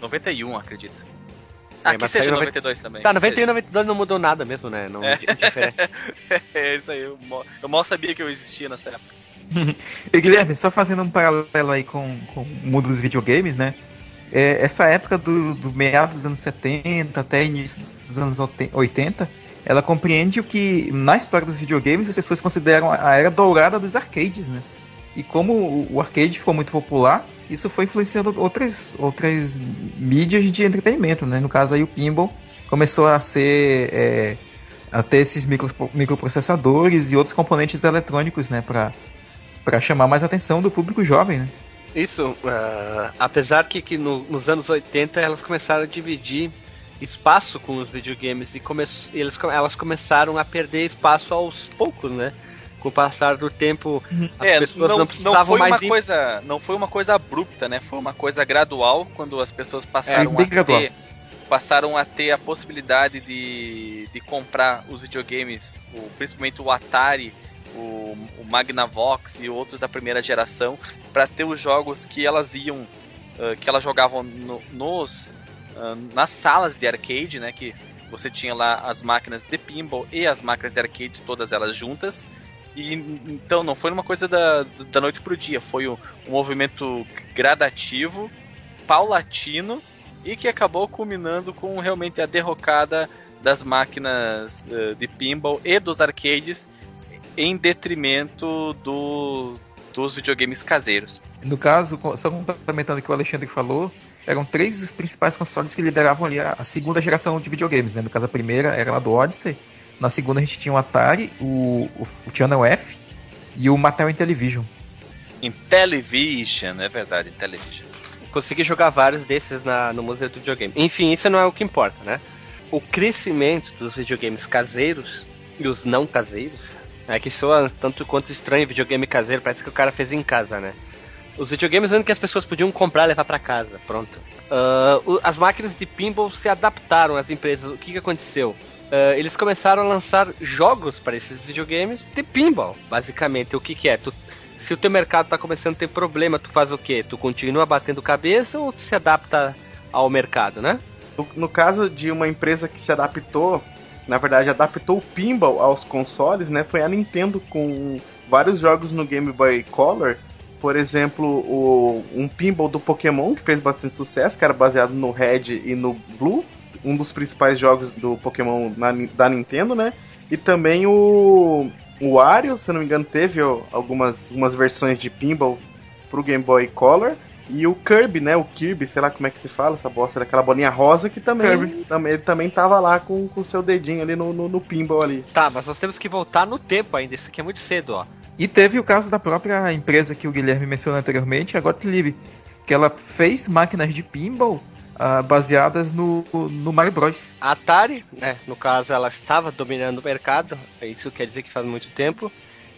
91, acredito. Ah, que seja 92 também. Tá, 91 e 92 não mudou nada mesmo, né? Não, é. é isso aí, eu, eu mal sabia que eu existia nessa época. e Guilherme, só fazendo um paralelo aí com, com o mundo dos videogames, né? É, essa época do, do meados dos anos 70 até início dos anos 80, ela compreende o que na história dos videogames as pessoas consideram a era dourada dos arcades, né? E como o arcade ficou muito popular, isso foi influenciando outras, outras mídias de entretenimento, né? No caso aí o pinball começou a ser é, ter esses micro, microprocessadores e outros componentes eletrônicos, né? Para para chamar mais atenção do público jovem, né? Isso, uh, apesar que, que no, nos anos 80 elas começaram a dividir espaço com os videogames e come, eles, elas começaram a perder espaço aos poucos, né? com o passar do tempo, as é, pessoas não, não precisavam não foi mais. Uma ir... coisa, não foi uma coisa abrupta, né? Foi uma coisa gradual quando as pessoas passaram é, a gradual. ter. Passaram a ter a possibilidade de, de comprar os videogames, o, principalmente o Atari, o, o Magnavox e outros da primeira geração, para ter os jogos que elas iam, uh, que elas jogavam no, nos, uh, nas salas de arcade, né? Que você tinha lá as máquinas de pinball e as máquinas de arcade, todas elas juntas e, então não foi uma coisa da, da noite pro dia, foi um, um movimento gradativo, paulatino e que acabou culminando com realmente a derrocada das máquinas uh, de pinball e dos arcades em detrimento do, dos videogames caseiros. No caso, só complementando o que o Alexandre falou, eram três os principais consoles que lideravam ali a, a segunda geração de videogames, né? No caso, a primeira era lá do Odyssey, na segunda a gente tinha o Atari, o, o, o Channel F e o Mattel Intellivision. Intellivision, é verdade, Intellivision. Consegui jogar vários desses na, no Museu do Videogame. Enfim, isso não é o que importa, né? O crescimento dos videogames caseiros e os não caseiros é que soa tanto quanto estranho videogame caseiro, parece que o cara fez em casa, né? Os videogames onde que as pessoas podiam comprar e levar para casa, pronto. Uh, as máquinas de pinball se adaptaram às empresas. O que, que aconteceu? Uh, eles começaram a lançar jogos para esses videogames de pinball, basicamente. O que, que é? Tu, se o teu mercado está começando a ter problema, tu faz o quê? Tu continua batendo cabeça ou se adapta ao mercado, né? No caso de uma empresa que se adaptou, na verdade adaptou o pinball aos consoles, né? Foi a Nintendo com vários jogos no Game Boy Color. Por exemplo, o, um pinball do Pokémon que fez bastante sucesso, que era baseado no Red e no Blue um dos principais jogos do Pokémon na, da Nintendo, né? E também o, o Wario, se não me engano, teve ó, algumas, algumas versões de pinball pro Game Boy Color. E o Kirby, né? O Kirby, sei lá como é que se fala, essa bosta daquela bolinha rosa que também, também ele também tava lá com o seu dedinho ali no, no, no, pinball ali. Tá, mas nós temos que voltar no tempo ainda, isso aqui é muito cedo, ó. E teve o caso da própria empresa que o Guilherme mencionou anteriormente, a Gottlieb, que ela fez máquinas de pinball uh, baseadas no, no Mario Bros. A Atari, né, no caso, ela estava dominando o mercado, isso quer dizer que faz muito tempo.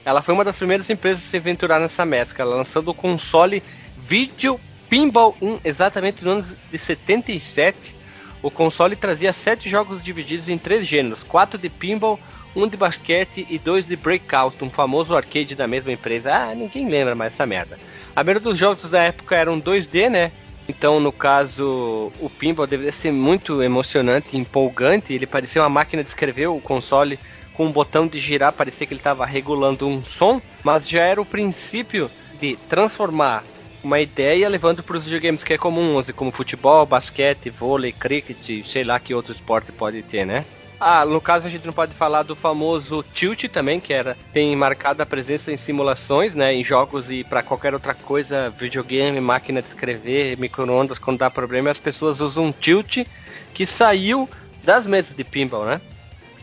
Ela foi uma das primeiras empresas a se aventurar nessa mescla, lançando o console Video Pinball 1 exatamente no ano de 77. O console trazia sete jogos divididos em três gêneros: quatro de pinball, um de basquete e dois de breakout, um famoso arcade da mesma empresa. Ah, ninguém lembra mais essa merda. A maioria dos jogos da época eram 2D, né? Então, no caso, o pinball deveria ser muito emocionante, empolgante. Ele parecia uma máquina de escrever o console com um botão de girar, parecia que ele estava regulando um som, mas já era o princípio de transformar uma ideia levando para os videogames que é comum, como futebol, basquete, vôlei, cricket, sei lá que outro esporte pode ter, né? Ah, no caso a gente não pode falar do famoso Tilt também, que era tem marcada a presença em simulações, né, em jogos e para qualquer outra coisa, videogame, máquina de escrever, microondas, quando dá problema, as pessoas usam Tilt, que saiu das mesas de pinball, né?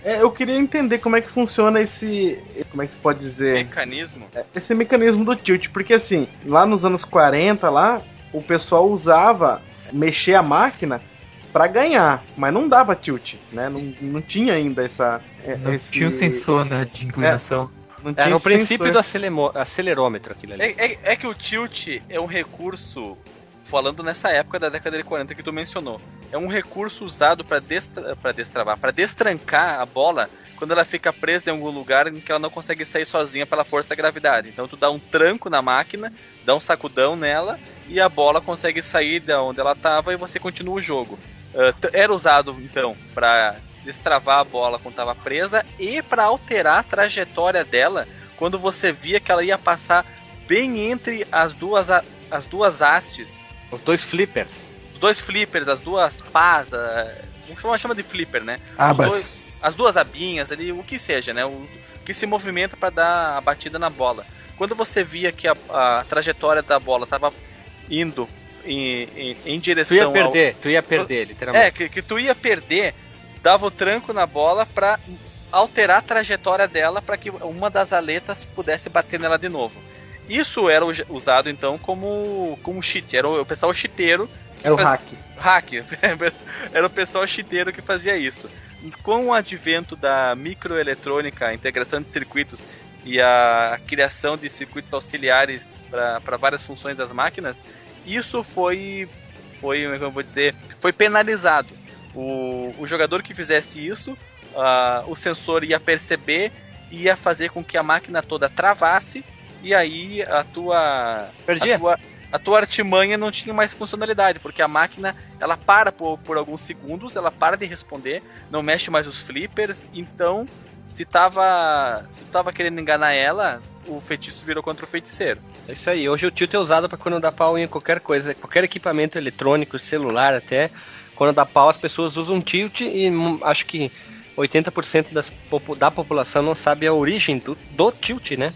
É, eu queria entender como é que funciona esse. Como é que se pode dizer? Mecanismo? É, esse mecanismo do tilt. Porque assim, lá nos anos 40, lá, o pessoal usava mexer a máquina para ganhar, mas não dava tilt, né? Não, não tinha ainda essa. É, não esse... tinha um sensor né, de inclinação. É, Era o princípio do acelerômetro aquilo ali. É, é, é, que o tilt é um recurso, falando nessa época da década de 40 que tu mencionou, é um recurso usado para destra destravar, para destrancar a bola quando ela fica presa em algum lugar em que ela não consegue sair sozinha pela força da gravidade. Então tu dá um tranco na máquina, dá um sacudão nela e a bola consegue sair de onde ela estava e você continua o jogo. Uh, era usado então para destravar a bola quando estava presa e para alterar a trajetória dela quando você via que ela ia passar bem entre as duas as duas hastes, os dois flippers os dois flippers, das duas pás, a, chama de flipper, né? Abas. Dois, as duas abinhas ali, o que seja, né? O, que se movimenta para dar a batida na bola. Quando você via que a, a trajetória da bola estava indo em, em, em, direção. Tu ia perder, ao... tu ia perder, literalmente. É, que, que tu ia perder, dava o tranco na bola para alterar a trajetória dela para que uma das aletas pudesse bater nela de novo. Isso era usado então como, como cheat, era o pessoal chiteiro era o hack. Hack. Era o pessoal chiteiro que fazia isso. Com o advento da microeletrônica, a integração de circuitos e a criação de circuitos auxiliares para várias funções das máquinas, isso foi, foi, como eu vou dizer, foi penalizado. O, o jogador que fizesse isso, uh, o sensor ia perceber ia fazer com que a máquina toda travasse e aí a tua, Perdia. a tua a tua artimanha não tinha mais funcionalidade, porque a máquina ela para por, por alguns segundos, ela para de responder, não mexe mais os flippers, então se tava, se tava querendo enganar ela, o feitiço virou contra o feiticeiro. É isso aí. Hoje o tilt é usado para quando dá pau em qualquer coisa, qualquer equipamento eletrônico, celular até. Quando dá pau, as pessoas usam tilt e hum, acho que 80% das, da população não sabe a origem do, do tilt, né?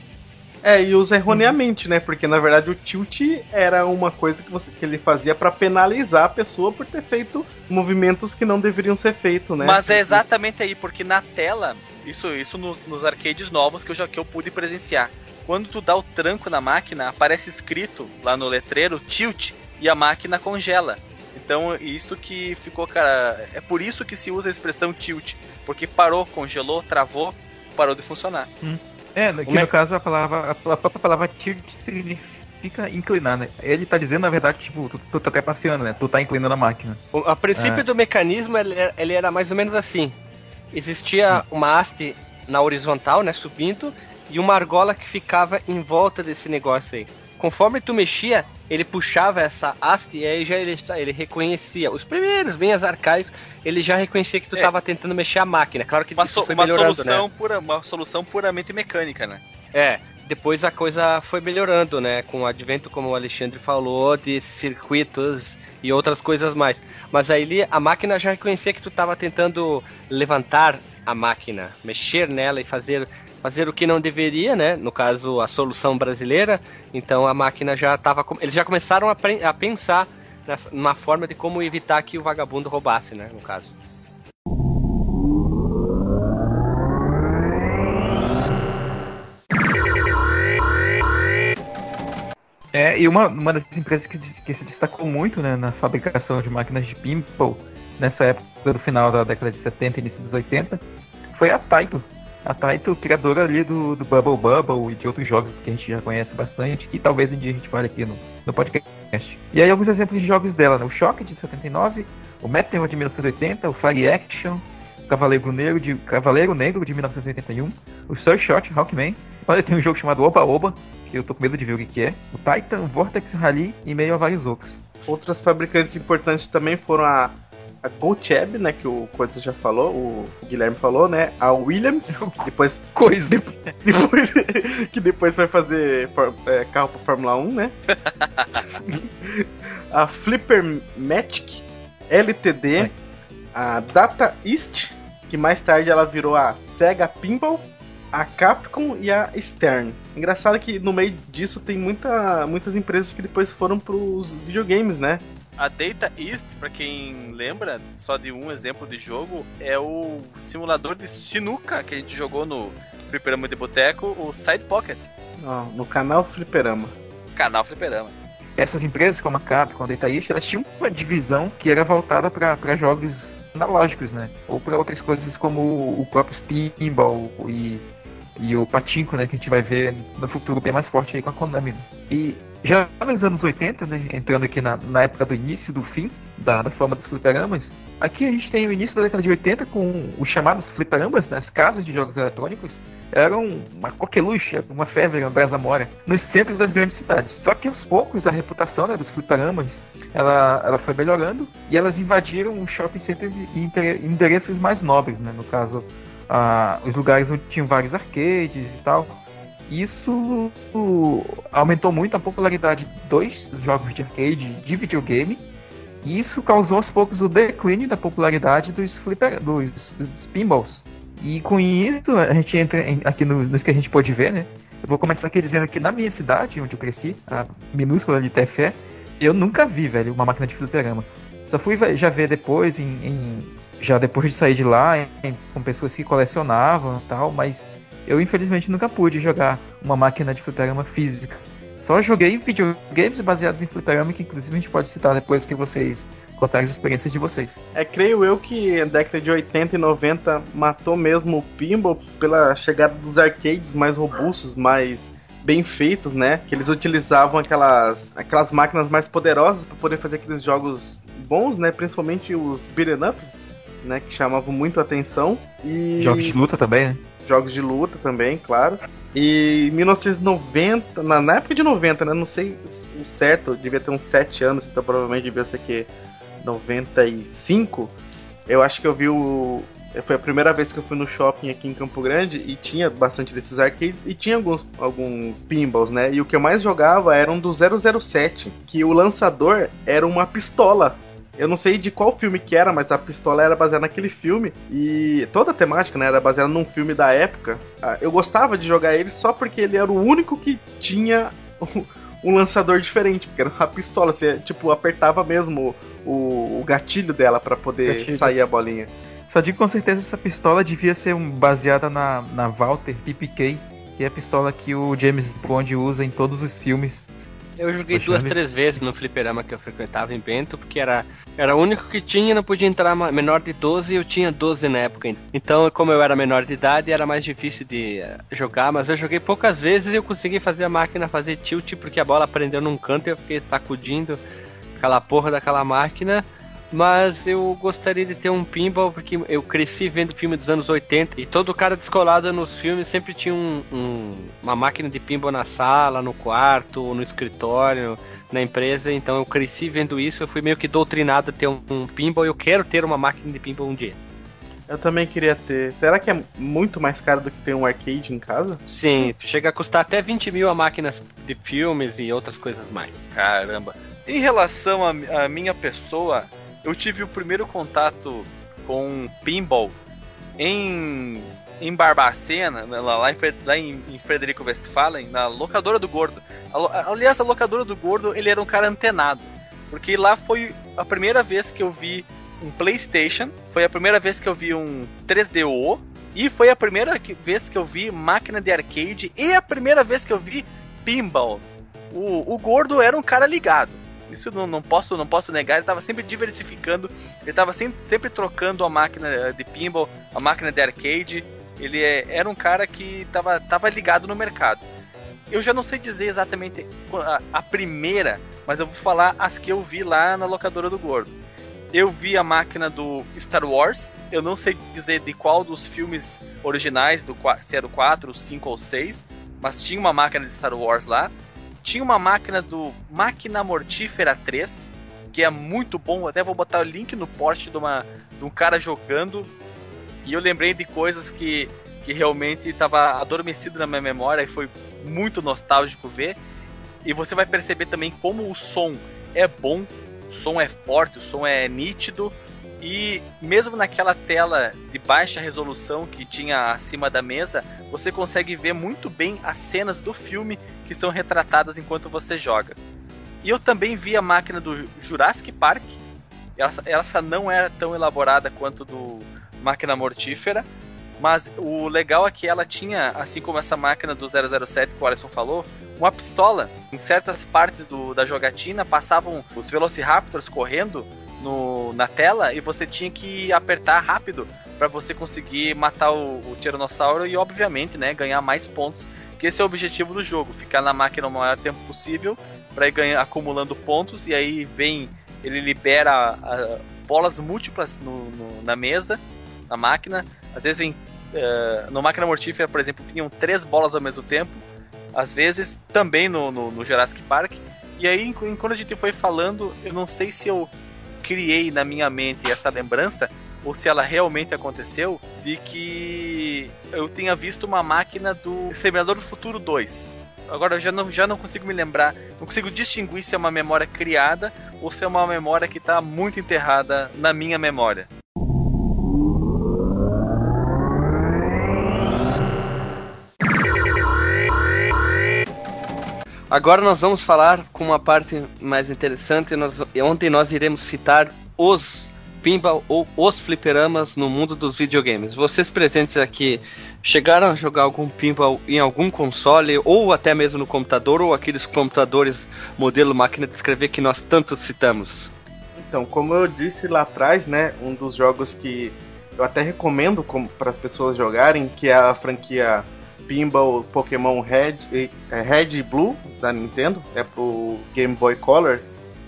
É, e usa erroneamente, né? Porque na verdade o tilt era uma coisa que, você, que ele fazia para penalizar a pessoa por ter feito movimentos que não deveriam ser feitos, né? Mas é exatamente aí, porque na tela, isso, isso nos, nos arcades novos que eu já que eu pude presenciar. Quando tu dá o tranco na máquina, aparece escrito lá no letreiro tilt e a máquina congela. Então, isso que ficou, cara. É por isso que se usa a expressão tilt. Porque parou, congelou, travou, parou de funcionar. Hum. É, aqui no caso a palavra, a própria palavra tilt significa inclinar, né? Ele tá dizendo, na verdade, tipo, tu, tu tá até passeando, né? Tu tá inclinando a máquina. O, a princípio é. do mecanismo, ele, ele, era mais ou menos assim. Existia uma haste na horizontal, né, subindo, e uma argola que ficava em volta desse negócio aí. Conforme tu mexia, ele puxava essa haste e aí já ele, ele reconhecia. Os primeiros, bem as arcaicos, ele já reconhecia que tu estava é. tentando mexer a máquina. Claro que uma, so, foi uma solução né? pura, uma solução puramente mecânica, né? É. Depois a coisa foi melhorando, né? Com o advento, como o Alexandre falou, de circuitos e outras coisas mais. Mas aí a máquina já reconhecia que tu estava tentando levantar a máquina, mexer nela e fazer fazer o que não deveria, né? No caso, a solução brasileira. Então a máquina já estava. Eles já começaram a, a pensar nessa, numa forma de como evitar que o vagabundo roubasse, né? No caso. É, e uma, uma das empresas que, que se destacou muito né, na fabricação de máquinas de pinball nessa época do final da década de 70 e início dos 80 foi a Taito, a Taito, criadora ali do, do Bubble Bubble e de outros jogos que a gente já conhece bastante, que talvez um dia a gente fale aqui no, no podcast. E aí alguns exemplos de jogos dela, né? O Shock de 79, o Meteor de 1980, o Fire Action, o Cavaleiro Negro de, Cavaleiro Negro de 1981, o Surshot Shot Rockman, olha, tem um jogo chamado Oba Oba, que eu tô com medo de ver o que, que é, o Titan, Vortex Rally e meio a vários outros. Outras fabricantes importantes também foram a a Goldcheb, né, que o Coisa já falou, o Guilherme falou, né, a Williams, que depois... Coisa! Depois, que depois vai fazer é, carro pra Fórmula 1, né? a Flipper Matic, LTD, a Data East, que mais tarde ela virou a Sega Pinball, a Capcom e a Stern. Engraçado que no meio disso tem muita, muitas empresas que depois foram pros videogames, né? A Data East, para quem lembra, só de um exemplo de jogo, é o simulador de sinuca que a gente jogou no Fliperama de Boteco, o Side Pocket. Não, no canal Fliperama. Canal Fliperama. Essas empresas como a Capcom, a Data East, elas tinham uma divisão que era voltada para jogos analógicos, né? Ou para outras coisas como o próprio Pinball e e o Patinco, né, que a gente vai ver no futuro bem mais forte aí com a Konami. Né? E já nos anos 80, né, entrando aqui na, na época do início do fim da, da forma dos fliperamas, aqui a gente tem o início da década de 80 com os chamados fliperamas, né, as casas de jogos eletrônicos, eram uma coqueluche, uma febre, uma brasa mora, nos centros das grandes cidades. Só que aos poucos a reputação né, dos fliperamas ela, ela foi melhorando e elas invadiram os shopping centers em endereços mais nobres, né, no caso ah, os lugares onde tinham vários arcades e tal. Isso aumentou muito a popularidade dos jogos de arcade de videogame. E isso causou aos poucos o declínio da popularidade dos, flipper, dos, dos pinballs. E com isso, a gente entra em, aqui no, nos que a gente pode ver, né? Eu vou começar aqui dizendo que na minha cidade, onde eu cresci, a minúscula de Tefé, eu nunca vi, velho, uma máquina de fliperama. Só fui já ver depois em, em já depois de sair de lá, em, com pessoas que colecionavam e tal, mas eu infelizmente nunca pude jogar uma máquina de fliperama física. Só joguei videogames baseados em fliperama, que inclusive a gente pode citar depois que vocês contarem as experiências de vocês. É, creio eu que a década de 80 e 90 matou mesmo o pinball pela chegada dos arcades mais robustos, mais bem feitos, né? Que eles utilizavam aquelas, aquelas máquinas mais poderosas para poder fazer aqueles jogos bons, né? Principalmente os beat'em ups, né, que chamavam muito a atenção. E... Jogos de luta também, né? Jogos de luta também, claro. E em 1990, na, na, época de 90, né? Não sei o certo, devia ter uns 7 anos, então provavelmente devia ser que 95. Eu acho que eu vi o. Foi a primeira vez que eu fui no shopping aqui em Campo Grande e tinha bastante desses arcades e tinha alguns, alguns pinballs, né? E o que eu mais jogava era um do 007, que o lançador era uma pistola eu não sei de qual filme que era, mas a pistola era baseada naquele filme. E toda a temática, né, era baseada num filme da época. Ah, eu gostava de jogar ele só porque ele era o único que tinha um lançador diferente, porque era uma pistola. Você, tipo, apertava mesmo o, o gatilho dela para poder gatilho. sair a bolinha. Só digo com certeza essa pistola devia ser baseada na, na Walter PPK, que é a pistola que o James Bond usa em todos os filmes eu joguei Poxa, duas, três vezes no fliperama que eu frequentava em Bento, porque era, era o único que tinha, não podia entrar menor de 12 e eu tinha 12 na época. Então, como eu era menor de idade, era mais difícil de eh, jogar, mas eu joguei poucas vezes e eu consegui fazer a máquina fazer tilt, porque a bola prendeu num canto e eu fiquei sacudindo aquela porra daquela máquina mas eu gostaria de ter um pinball porque eu cresci vendo filme dos anos 80 e todo cara descolado nos filmes sempre tinha um, um, uma máquina de pinball na sala, no quarto, no escritório, na empresa, então eu cresci vendo isso, eu fui meio que doutrinado a ter um, um pinball e eu quero ter uma máquina de pinball um dia. Eu também queria ter. Será que é muito mais caro do que ter um arcade em casa? Sim, chega a custar até 20 mil a máquinas de filmes e outras coisas mais. Caramba. Em relação à minha pessoa, eu tive o primeiro contato com pinball em, em Barbacena, lá, lá, em, lá em Frederico Westphalen, na locadora do Gordo. Aliás, a locadora do Gordo, ele era um cara antenado. Porque lá foi a primeira vez que eu vi um PlayStation, foi a primeira vez que eu vi um 3DO, e foi a primeira vez que eu vi máquina de arcade, e a primeira vez que eu vi pinball. O, o Gordo era um cara ligado. Isso não, não, posso, não posso negar. Ele estava sempre diversificando. Ele estava sempre, sempre trocando a máquina de pinball, a máquina de arcade. Ele é, era um cara que estava tava ligado no mercado. Eu já não sei dizer exatamente a, a primeira, mas eu vou falar as que eu vi lá na locadora do Gordo. Eu vi a máquina do Star Wars. Eu não sei dizer de qual dos filmes originais, do, se é do 4, 5 ou 6, mas tinha uma máquina de Star Wars lá tinha uma máquina do Máquina Mortífera 3, que é muito bom. Até vou botar o link no post de, uma, de um cara jogando. E eu lembrei de coisas que, que realmente estava adormecido na minha memória e foi muito nostálgico ver. E você vai perceber também como o som é bom, o som é forte, o som é nítido. E mesmo naquela tela de baixa resolução que tinha acima da mesa, você consegue ver muito bem as cenas do filme que são retratadas enquanto você joga. E eu também vi a máquina do Jurassic Park. Essa, essa não era tão elaborada quanto do Máquina Mortífera, mas o legal é que ela tinha, assim como essa máquina do 007 que o Alisson falou, uma pistola. Em certas partes do, da jogatina passavam os Velociraptors correndo no, na tela e você tinha que apertar rápido para você conseguir matar o, o Tiranossauro e, obviamente, né, ganhar mais pontos. Que esse é o objetivo do jogo, ficar na máquina o maior tempo possível para ir ganhar, acumulando pontos e aí vem ele libera a, bolas múltiplas no, no, na mesa, na máquina. Às vezes vem uh, no máquina mortífera, por exemplo, vinham três bolas ao mesmo tempo. Às vezes também no, no, no Jurassic Park. E aí, enquanto a gente foi falando, eu não sei se eu criei na minha mente essa lembrança ou se ela realmente aconteceu de que eu tenha visto uma máquina do Exterminador do Futuro 2 Agora eu já não, já não consigo me lembrar, não consigo distinguir se é uma memória criada ou se é uma memória que está muito enterrada na minha memória. Agora nós vamos falar com uma parte mais interessante, nós, onde nós iremos citar os pinball ou os fliperamas no mundo dos videogames. Vocês presentes aqui chegaram a jogar algum pinball em algum console ou até mesmo no computador ou aqueles computadores modelo máquina de escrever que nós tanto citamos? Então, como eu disse lá atrás, né, um dos jogos que eu até recomendo para as pessoas jogarem, que é a franquia Pinball Pokémon Red, é, Red e Blue da Nintendo, é pro Game Boy Color.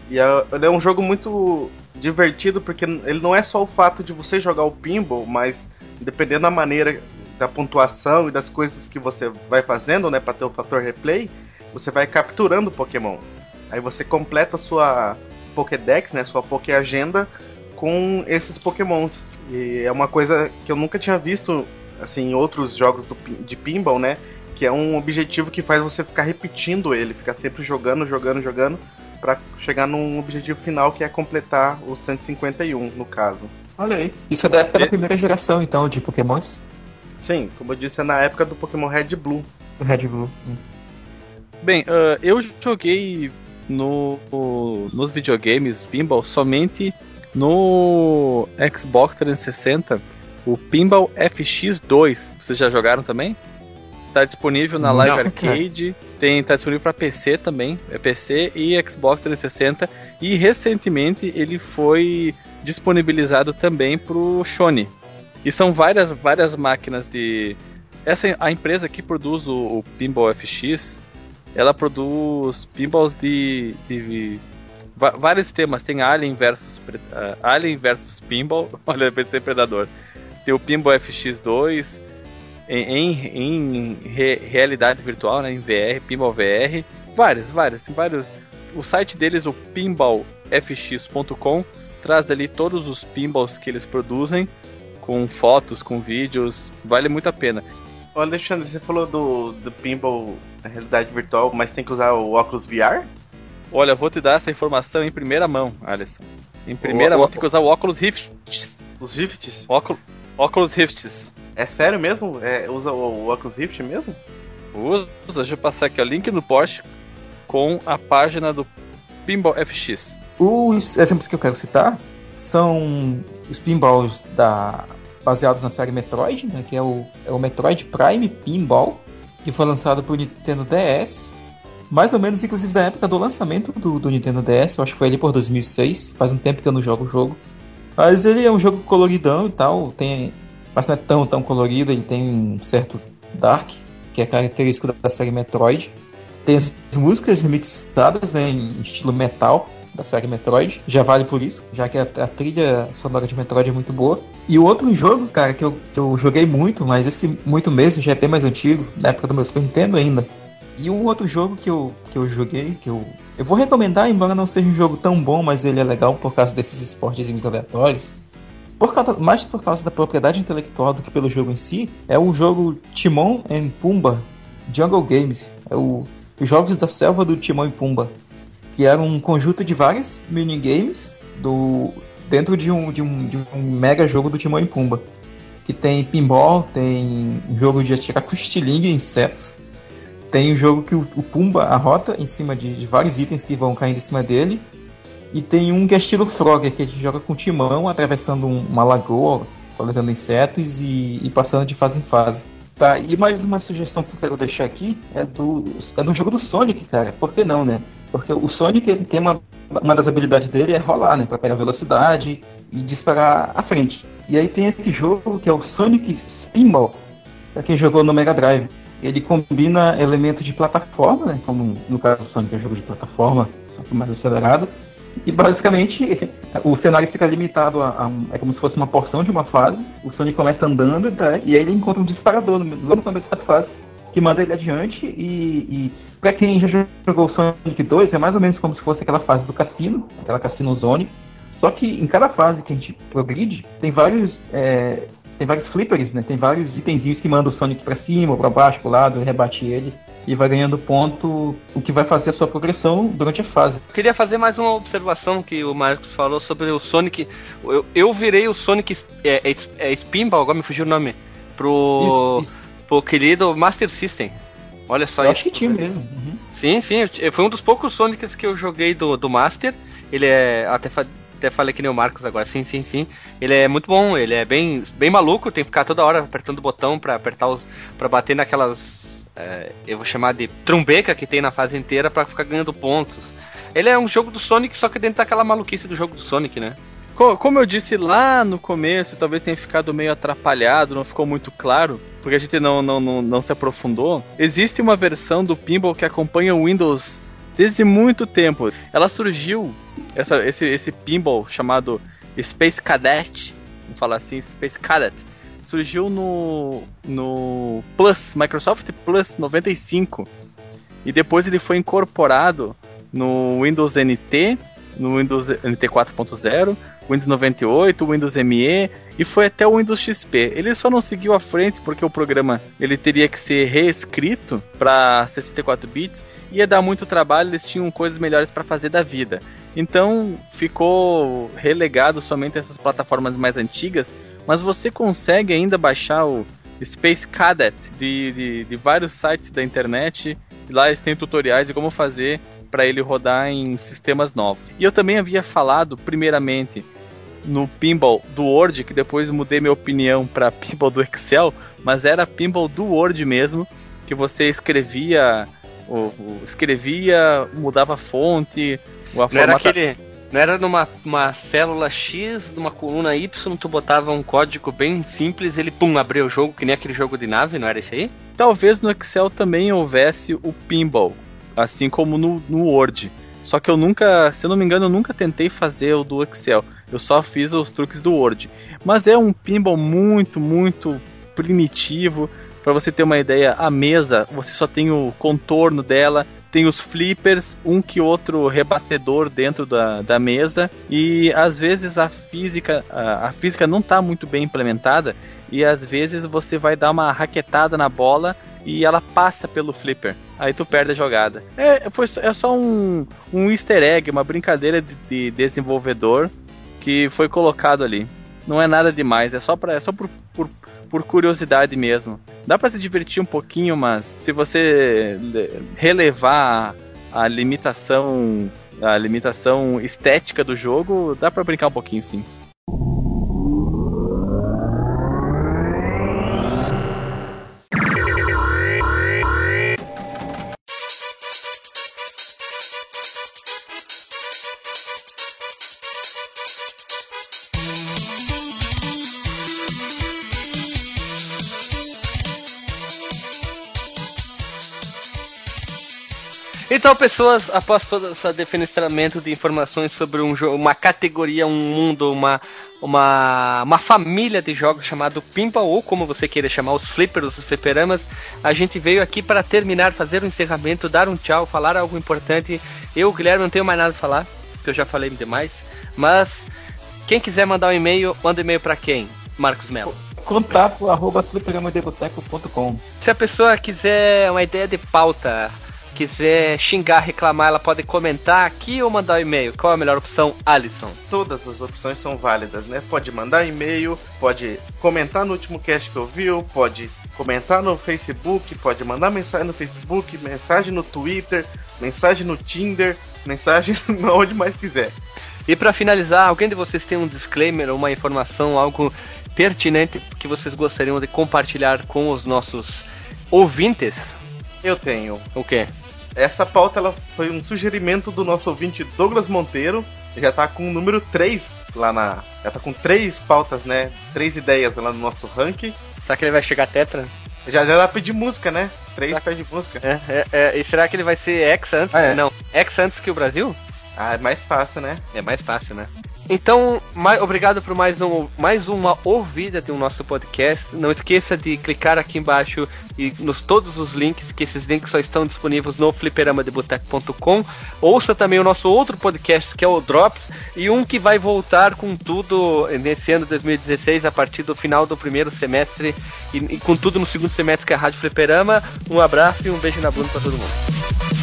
E é, é um jogo muito divertido porque ele não é só o fato de você jogar o pinball, mas dependendo da maneira da pontuação e das coisas que você vai fazendo, né, para ter o fator replay, você vai capturando Pokémon. Aí você completa a sua Pokédex, né, sua Poké Agenda com esses Pokémons. E é uma coisa que eu nunca tinha visto assim em outros jogos do, de pinball, né? Que é um objetivo que faz você ficar repetindo ele, ficar sempre jogando, jogando, jogando para chegar num objetivo final que é completar os 151, no caso. Olha aí. Isso é da época da primeira geração, então, de Pokémons? Sim, como eu disse, é na época do Pokémon Red Blue. Red Blue. Hum. Bem, uh, eu joguei no, nos videogames Pinball somente no Xbox 360 o Pinball FX2. Vocês já jogaram também? Tá disponível na Live Não, Arcade, tem, tá disponível para PC também, é PC e Xbox 360 e recentemente ele foi disponibilizado também pro Sony. E são várias várias máquinas de essa a empresa que produz o, o Pinball FX, ela produz pinballs de, de vários temas, tem Alien versus uh, Alien versus Pinball, olha, PC Predador. Tem o Pinball FX2, em, em, re, realidade virtual, né, em VR, Pinball VR, várias, várias, tem vários. O site deles, o pinballfx.com, traz ali todos os pinballs que eles produzem, com fotos, com vídeos, vale muito a pena. Ô Alexandre, você falou do, do pinball na realidade virtual, mas tem que usar o óculos VR? Olha, vou te dar essa informação em primeira mão, Alisson. Em primeira o, mão, o, tem que usar o óculos Rift. Os Rifts? Óculos, óculos Rifts. É sério mesmo? É, usa o, o Oculus Rift mesmo? Usa, deixa eu passar aqui o link no post com a página do Pinball FX. Os exemplos que eu quero citar são os pinballs da, baseados na série Metroid, né, que é o, é o Metroid Prime Pinball, que foi lançado para o Nintendo DS. Mais ou menos, inclusive, da época do lançamento do, do Nintendo DS, eu acho que foi ali por 2006, faz um tempo que eu não jogo o jogo. Mas ele é um jogo coloridão e tal, tem mas não é tão, tão colorido, ele tem um certo dark, que é característico da série Metroid. Tem as músicas remixadas né, em estilo metal da série Metroid, já vale por isso, já que a, a, trilha sonora de Metroid é muito boa. E o outro jogo, cara, que eu, que eu joguei muito, mas esse muito mesmo já é bem mais antigo, na época do meu Super Nintendo ainda. E um outro jogo que eu, que eu joguei, que eu Eu vou recomendar, embora não seja um jogo tão bom, mas ele é legal por causa desses esportes aleatórios. Por causa, mais por causa da propriedade intelectual do que pelo jogo em si, é o jogo Timon and Pumba Jungle Games. É o, os jogos da selva do Timon e Pumba. Que era um conjunto de vários minigames do, dentro de um, de, um, de um mega jogo do Timon e Pumba. Que tem pinball, tem jogo de atirar com estilingue e insetos tem o jogo que o, o Pumba arrota em cima de, de, vários itens que vão caindo em cima dele. E tem um que é estilo Frogger, que a gente joga com timão, atravessando um, uma lagoa, coletando insetos e, e, passando de fase em fase. Tá, e mais uma sugestão que eu quero deixar aqui é do, é do jogo do Sonic, cara. Por que não, né? Porque o Sonic ele tem uma, uma das habilidades dele é rolar, né? Pra pegar velocidade e disparar à frente. E aí tem esse jogo que é o Sonic Spinball, pra quem jogou no Mega Drive ele combina elementos de plataforma, né, como no caso do Sonic é um jogo de plataforma, só que mais acelerado, e basicamente o cenário fica limitado a, a é como se fosse uma porção de uma fase, o Sonic começa andando tá, e aí ele encontra um disparador no, no começo da fase que manda ele adiante. E, e para quem já jogou Sonic 2 é mais ou menos como se fosse aquela fase do cassino, aquela cassino zone, só que em cada fase que a gente progride tem vários é, tem vários flippers, né? Tem vários itenzinhos que mandam o Sonic para cima, para baixo, pro lado, rebate ele e vai ganhando ponto, o que vai fazer a sua progressão durante a fase. Eu queria fazer mais uma observação que o Marcos falou sobre o Sonic. Eu, eu virei o Sonic é, é, é Spinball, agora me fugiu o nome, pro, isso, isso. pro querido Master System. Olha só eu isso. Acho que tinha mesmo. Uhum. Sim, sim. Foi um dos poucos Sonics que eu joguei do, do Master. Ele é até até falei que nem o Marcos agora, sim, sim, sim. Ele é muito bom, ele é bem, bem maluco, tem que ficar toda hora apertando o botão pra apertar o, pra bater naquelas. É, eu vou chamar de trumbeca que tem na fase inteira pra ficar ganhando pontos. Ele é um jogo do Sonic, só que dentro daquela maluquice do jogo do Sonic, né? Como eu disse lá no começo, talvez tenha ficado meio atrapalhado, não ficou muito claro, porque a gente não, não, não, não se aprofundou. Existe uma versão do Pinball que acompanha o Windows desde muito tempo. Ela surgiu, essa, esse, esse pinball chamado Space Cadet, vamos falar assim, Space Cadet, surgiu no, no Plus, Microsoft Plus 95. E depois ele foi incorporado no Windows NT, no Windows NT 4.0, Windows 98, Windows ME e foi até o Windows XP. Ele só não seguiu à frente porque o programa ele teria que ser reescrito para 64 bits ia dar muito trabalho, eles tinham coisas melhores para fazer da vida. Então ficou relegado somente a essas plataformas mais antigas, mas você consegue ainda baixar o Space Cadet de, de, de vários sites da internet. Lá eles têm tutoriais de como fazer para ele rodar em sistemas novos. E eu também havia falado, primeiramente, no pinball do Word, que depois mudei minha opinião para pinball do Excel, mas era pinball do Word mesmo, que você escrevia o, o, escrevia, mudava a fonte, não era aquele. Não era numa uma célula X, numa coluna Y, tu botava um código bem simples, ele pum, abria o jogo, que nem aquele jogo de nave, não era esse aí? Talvez no Excel também houvesse o pinball, assim como no, no Word. Só que eu nunca, se eu não me engano, eu nunca tentei fazer o do Excel. Eu só fiz os truques do Word. Mas é um pinball muito, muito primitivo. Para você ter uma ideia, a mesa, você só tem o contorno dela, tem os flippers, um que outro rebatedor dentro da, da mesa e às vezes a física a, a física não está muito bem implementada e às vezes você vai dar uma raquetada na bola e ela passa pelo flipper. Aí tu perde a jogada. É, foi, é só um, um easter egg, uma brincadeira de, de desenvolvedor que foi colocado ali. Não é nada demais, é só, pra, é só por, por por curiosidade mesmo. Dá para se divertir um pouquinho, mas se você relevar a limitação a limitação estética do jogo, dá para brincar um pouquinho sim. Então, pessoas, após todo esse defenestramento de informações sobre um jogo, uma categoria, um mundo, uma, uma, uma família de jogos chamado Pinball, ou como você queira chamar, os flippers, os fliperamas, a gente veio aqui para terminar, fazer um encerramento, dar um tchau, falar algo importante. Eu, Guilherme, não tenho mais nada a falar, porque eu já falei demais, mas quem quiser mandar um e-mail, manda um e-mail para quem? Marcos Melo. Contato arroba Se a pessoa quiser uma ideia de pauta, quiser xingar, reclamar, ela pode comentar aqui ou mandar um e-mail. Qual é a melhor opção, Alisson? Todas as opções são válidas, né? Pode mandar e-mail, pode comentar no último cast que ouviu, pode comentar no Facebook, pode mandar mensagem no Facebook, mensagem no Twitter, mensagem no Tinder, mensagem onde mais quiser. E para finalizar, alguém de vocês tem um disclaimer, uma informação, algo pertinente que vocês gostariam de compartilhar com os nossos ouvintes? Eu tenho. O quê? Essa pauta ela foi um sugerimento do nosso ouvinte Douglas Monteiro. Já tá com o número 3 lá na. Já tá com três pautas, né? Três ideias lá no nosso ranking. Será que ele vai chegar tetra? Já já dá pra pedir música, né? Três pede música. É, é, é, e será que ele vai ser ex antes? Ah, é. Não, ex antes que o Brasil? Ah, é mais fácil, né? É mais fácil, né? Então, mais, obrigado por mais, um, mais uma ouvida do nosso podcast. Não esqueça de clicar aqui embaixo e nos todos os links, que esses links só estão disponíveis no fliperamadeboteco.com. Ouça também o nosso outro podcast, que é o Drops, e um que vai voltar com tudo nesse ano 2016, a partir do final do primeiro semestre, e, e com tudo no segundo semestre, que é a Rádio Fliperama. Um abraço e um beijo na bunda para todo mundo.